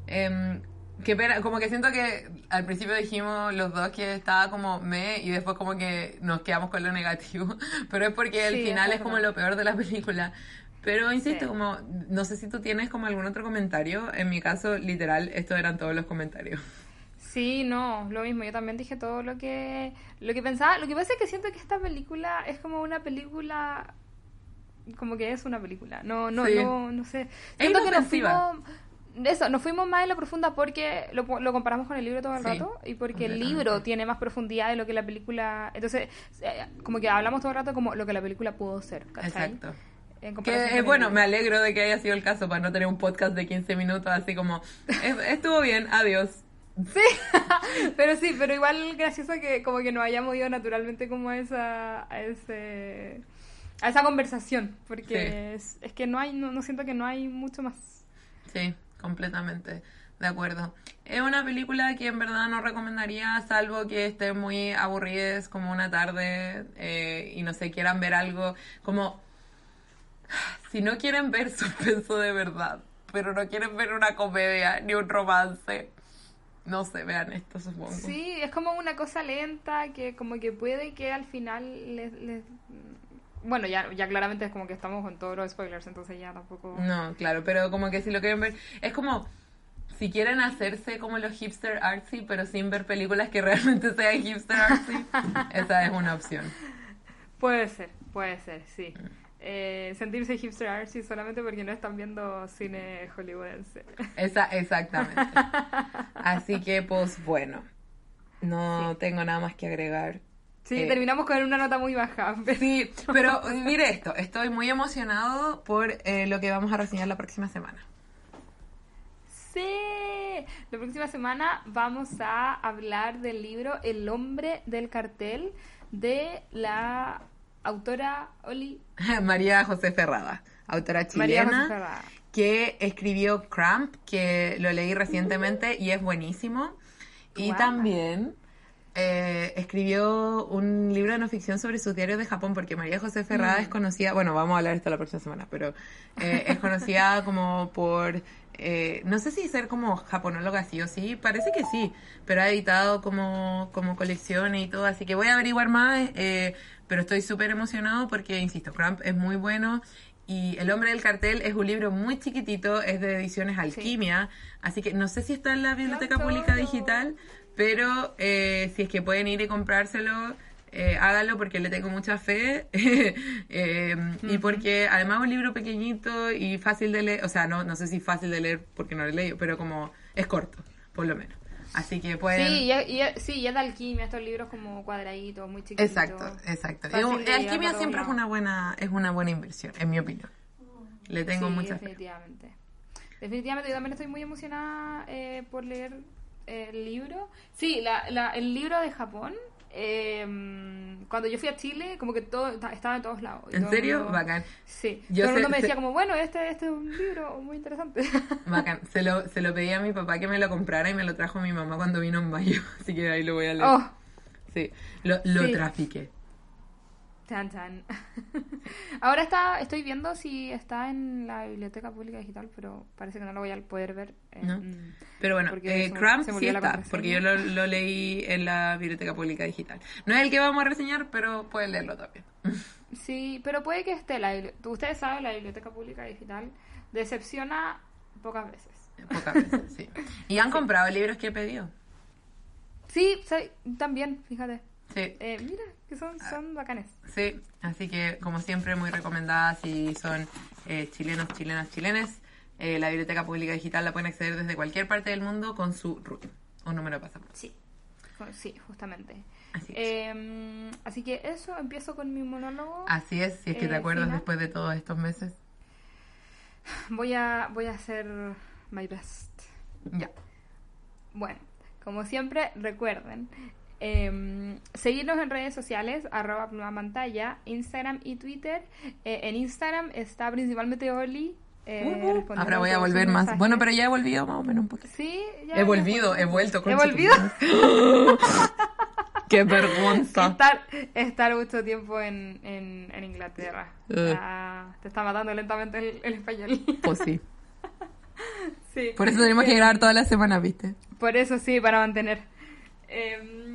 Em, qué pena, como que siento que al principio dijimos los dos que estaba como me y después como que nos quedamos con lo negativo, pero es porque el Sí, final es es como lo peor de la película. Pero insisto, Sí. como no sé si tú tienes como algún otro comentario, en mi caso literal estos eran todos los comentarios. Sí, no, lo mismo. Yo también dije todo lo que lo que pensaba. Lo que pasa es que siento que esta película es como una película, como que es una película. No, no, Sí. no, no sé. Siento que nos fuimos, eso, nos fuimos más en la profunda porque lo, lo comparamos con el libro todo el Sí, rato y porque el libro tiene más profundidad de lo que la película. Entonces, eh, como que hablamos todo el rato como lo que la película pudo ser. ¿cachai? Exacto. Que eh, bueno, me alegro de que haya sido el caso para no tener un podcast de 15 minutos así como "Es- estuvo bien, adiós. Sí, pero sí, pero igual gracioso que como que nos hayamos ido naturalmente como a esa, a ese, a esa conversación, porque es, es, que no hay, no, no siento que no hay mucho más. Sí, completamente. De acuerdo. Es una película que en verdad no recomendaría, salvo que estén muy aburridas como una tarde eh, y no sé, quieran ver algo como... Si no quieren ver suspenso de verdad, pero no quieren ver una comedia ni un romance, no sé, vean esto, supongo. Sí, es como una cosa lenta que como que puede que al final les... Bueno, ya, ya claramente es como que estamos con todos los spoilers, entonces ya tampoco... No, claro, pero como que si lo quieren ver... Es como si quieren hacerse como los hipster artsy, pero sin ver películas que realmente sean hipster artsy, esa es una opción. Puede ser, puede ser, sí. Eh, sentirse hipster artsy solamente porque no están viendo cine hollywoodense. Esa, exactamente. Así que, pues bueno, no tengo nada más que agregar. Sí, eh, terminamos con una nota muy baja. Sí, pero mire esto, estoy muy emocionado por eh, lo que vamos a reseñar la próxima semana. Sí, la próxima semana vamos a hablar del libro El hombre del cartel de la autora Oli María José Ferrada, autora chilena que escribió Cramp, que lo leí recientemente y es buenísimo. Y también eh, escribió un libro de no ficción sobre sus diarios de Japón, porque María José Ferrada mm. es conocida, bueno, vamos a hablar esto la próxima semana, pero eh, es conocida como por eh, no sé si ser como japonóloga sí o sí, parece que sí, pero ha editado como, como colección y todo, así que voy a averiguar más, eh, pero estoy súper emocionado porque, insisto, Cramp es muy bueno y El hombre del cartel es un libro muy chiquitito, es de ediciones Alquimia, así que no sé si está en la Biblioteca Pública Digital, pero eh, si es que pueden ir y comprárselo, eh, hágalo porque le tengo mucha fe eh, y porque además es un libro pequeñito y fácil de leer, o sea, no, no sé si fácil de leer porque no lo he leído, pero como es corto, por lo menos. Así que pueden... Sí, y, sí, y es de alquimia, estos libros como cuadraditos, muy chiquitos. Exacto, exacto. alquimia siempre es una buena es una buena inversión, en mi opinión. Le tengo mucha definitivamente. Definitivamente, yo también estoy muy emocionada eh, por leer el libro. Sí, la, la, el libro de Japón eh, cuando yo fui a Chile, como que todo estaba en todos lados. ¿En serio? Bacán. Sí. Yo todo el mundo me decía como, bueno, este, este es un libro muy interesante. Bacán. Se lo, se lo pedí a mi papá que me lo comprara y me lo trajo mi mamá cuando vino en mayo. Así que ahí lo voy a leer. Oh. Sí, lo, lo trafiqué. Tan, tan. Ahora está, estoy viendo si está en la Biblioteca Pública Digital, pero parece que no lo voy a poder ver. Eh, mm, pero bueno, eh, Cramp sí está, porque yo lo, leí en la Biblioteca Pública Digital. No es el que vamos a reseñar, pero pueden leerlo también. Sí, pero puede que esté. La, ustedes saben, la Biblioteca Pública Digital decepciona pocas veces. Pocas veces, sí. ¿Y han comprado libros que he pedido? Sí, sí, también, fíjate. Sí. Eh, mira, que son, son bacanes. Sí, así que como siempre muy recomendadas si son eh, chilenos, chilenas, chilenes. Eh, la Biblioteca Pública Digital la pueden acceder desde cualquier parte del mundo con su RUT o número de pasaporte. Sí, sí, justamente. Em, así, que eso, empiezo con mi monólogo. Así es, si es que te acuerdas después de todos estos meses. Voy a, voy a hacer my best. Ya. Bueno, como siempre, recuerden, eh, seguirnos en redes sociales, arroba pluma pantalla, Instagram y Twitter. Eh, en Instagram está principalmente Oli. Eh, ahora voy a volver más. Bueno, pero ya he volvido más o menos un poquito. Sí, ya. He volvido, he vuelto. He volvido. Qué vergüenza. Estar, estar mucho tiempo en, en, Inglaterra. te está matando lentamente el, español. Pues sí. sí. Por eso tenemos que grabar toda la semana, ¿viste? Por eso sí, para mantener. Eh,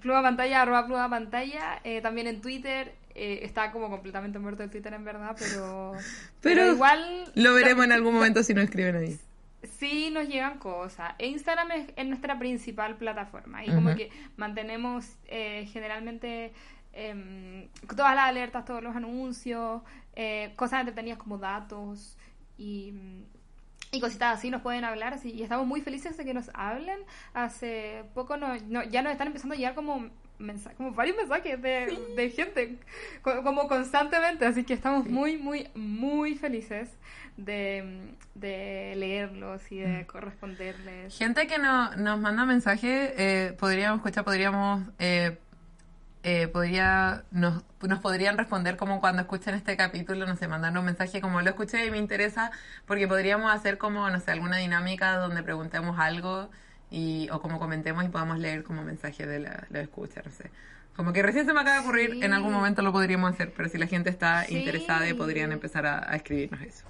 Pluma Pantalla, arroba Pluma Pantalla, eh, también en Twitter. Eh, está como completamente muerto el Twitter en verdad, pero, pero, igual... Lo veremos en algún momento si no escriben ahí. Sí, nos llegan cosas. E Instagram es, nuestra principal plataforma y como que mantenemos eh, generalmente em, todas las alertas, todos los anuncios, cosas entretenidas como datos y y cositas así nos pueden hablar así, y estamos muy felices de que nos hablen. Hace poco no, ya nos están empezando a llegar como como varios mensajes de, gente, como constantemente, así que estamos muy, muy, muy felices de, leerlos y de mm. corresponderles. Gente que no, nos manda mensajes, eh, podríamos escuchar, podríamos... Eh, eh, podría, nos, nos podrían responder como cuando escuchen este capítulo, no sé, mandar un mensaje como lo escuché y me interesa, porque podríamos hacer como, no sé, alguna dinámica donde preguntemos algo y, o como comentemos y podamos leer como mensaje de la, la escucha, no sé. Como que recién se me acaba de ocurrir, Sí. en algún momento lo podríamos hacer, pero si la gente está Sí. interesada, podrían empezar a, a escribirnos eso.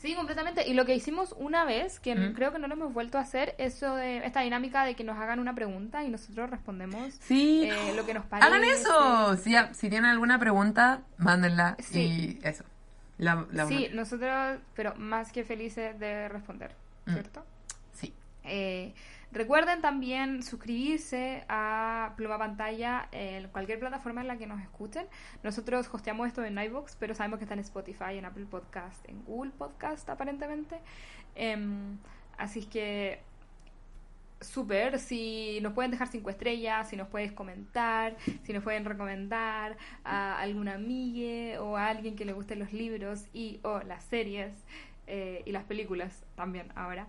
Sí, completamente. Y lo que hicimos una vez, que Mm. creo que no lo hemos vuelto a hacer, eso de esta dinámica de que nos hagan una pregunta y nosotros respondemos Sí. eh, lo que nos parece. Hagan eso. Si, si tienen alguna pregunta, mándenla. Sí. Y eso. La, la Sí, nosotros, pero más que felices de responder, Mm. ¿cierto? sí. Eh, recuerden también suscribirse a Pluma Pantalla en cualquier plataforma en la que nos escuchen. Nosotros hosteamos esto en iVoox, pero sabemos que está en Spotify, en Apple Podcast, en Google Podcast aparentemente. Em, así que súper, si nos pueden dejar cinco estrellas, si nos puedes comentar, si nos pueden recomendar a alguna amigue o a alguien que le gusten los libros y o las series eh, y las películas también ahora.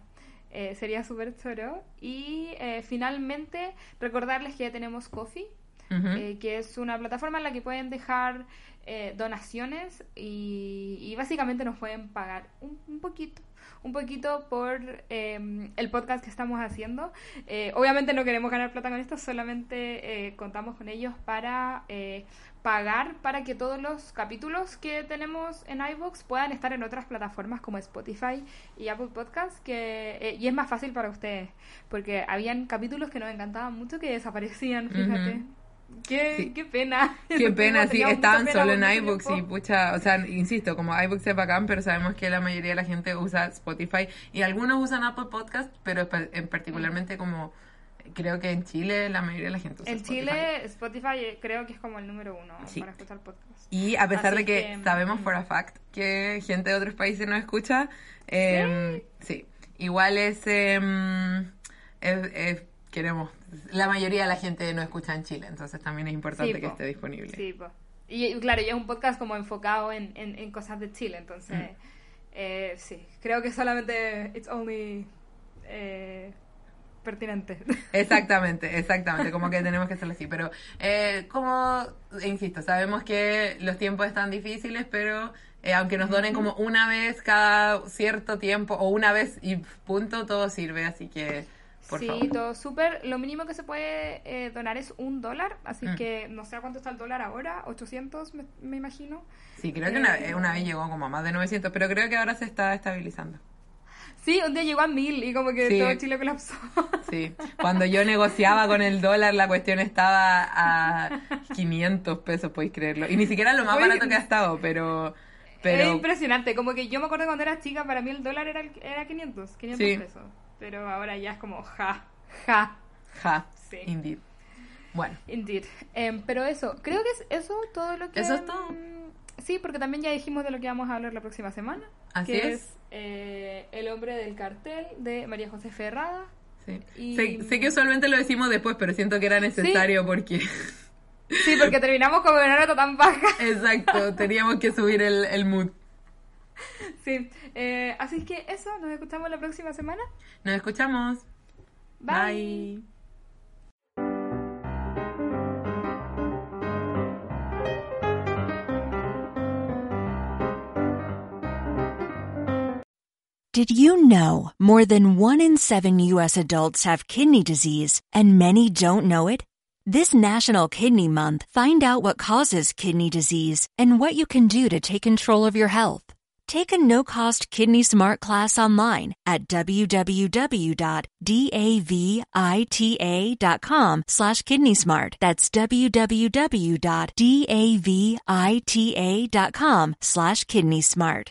Eh, sería súper choro. Y eh, finalmente recordarles que ya tenemos Coffee, eh, que es una plataforma en la que pueden dejar eh, donaciones y, y básicamente nos pueden pagar un, un poquito, un poquito por eh, el podcast que estamos haciendo. Eh, obviamente no queremos ganar plata con esto, solamente eh, contamos con ellos para eh, pagar para que todos los capítulos que tenemos en iVoox puedan estar en otras plataformas como Spotify y Apple Podcasts, que, eh, y es más fácil para ustedes, porque habían capítulos que nos encantaban mucho que desaparecían, fíjate. Qué, Sí. qué pena. Qué pena, sí, estaban pena solo por en iBooks y pucha, o sea, insisto, como iBooks es bacán, pero sabemos que la mayoría de la gente usa Spotify y algunos usan Apple Podcast, pero en particularmente como creo que en Chile la mayoría de la gente usa En. Chile, Spotify eh, creo que es como el número uno Sí. para escuchar podcast. Y a pesar Así de que, que, sabemos mm. for a fact que gente de otros países nos escucha, eh, sí. igual es, eh, es- es- queremos, la mayoría de la gente no escucha en Chile, entonces también es importante Sí, que esté disponible. Sí, po. Y y claro, y es un podcast como enfocado en, en, en cosas de Chile, entonces, Mm. eh, sí, creo que solamente it's only eh, pertinente. Exactamente, exactamente, como que tenemos que hacerlo así, pero eh, como, insisto, sabemos que los tiempos están difíciles, pero eh, aunque nos donen como una vez cada cierto tiempo o una vez y punto, todo sirve, así que, por sí, favor. todo súper. Lo mínimo que se puede eh, donar es un dólar, así Mm. que no sé a cuánto está el dólar ahora, 800 me, me imagino. Sí, creo que una, Eh, una vez llegó como a más de 900, pero creo que ahora se está estabilizando. Sí, un día llegó a mil y como que Sí. todo Chile colapsó. Sí, cuando yo negociaba con el dólar, la cuestión estaba a 500 pesos, podéis creerlo. Y ni siquiera lo más barato que ha estado, pero... Es impresionante, como que yo me acuerdo cuando era chica, para mí el dólar era, era 500, 500 Sí. pesos. Pero ahora ya es como ja, ja, ja, Sí. indeed. Bueno, indeed. Em, pero eso, creo que es eso todo lo que... Eso es todo. mm, Sí, porque también ya dijimos de lo que vamos a hablar la próxima semana. Así que es. eh, El hombre del cartel de María José Ferrada. sí. Y- Sé, sé que usualmente lo decimos después, pero siento que era necesario porque... Sí, porque terminamos con una nota tan baja. Exacto, teníamos que subir el, el mood. Sí, eh, así que eso, nos escuchamos la próxima semana. Nos escuchamos. Bye. Bye. Did you know more than one in seven U.S. adults have kidney disease and many don't know it? This National Kidney Month, find out what causes kidney disease and what you can do to take control of your health. Take a no-cost Kidney Smart class online at www.davita.com slash kidney smart. That's www.davita.com slash kidney smart.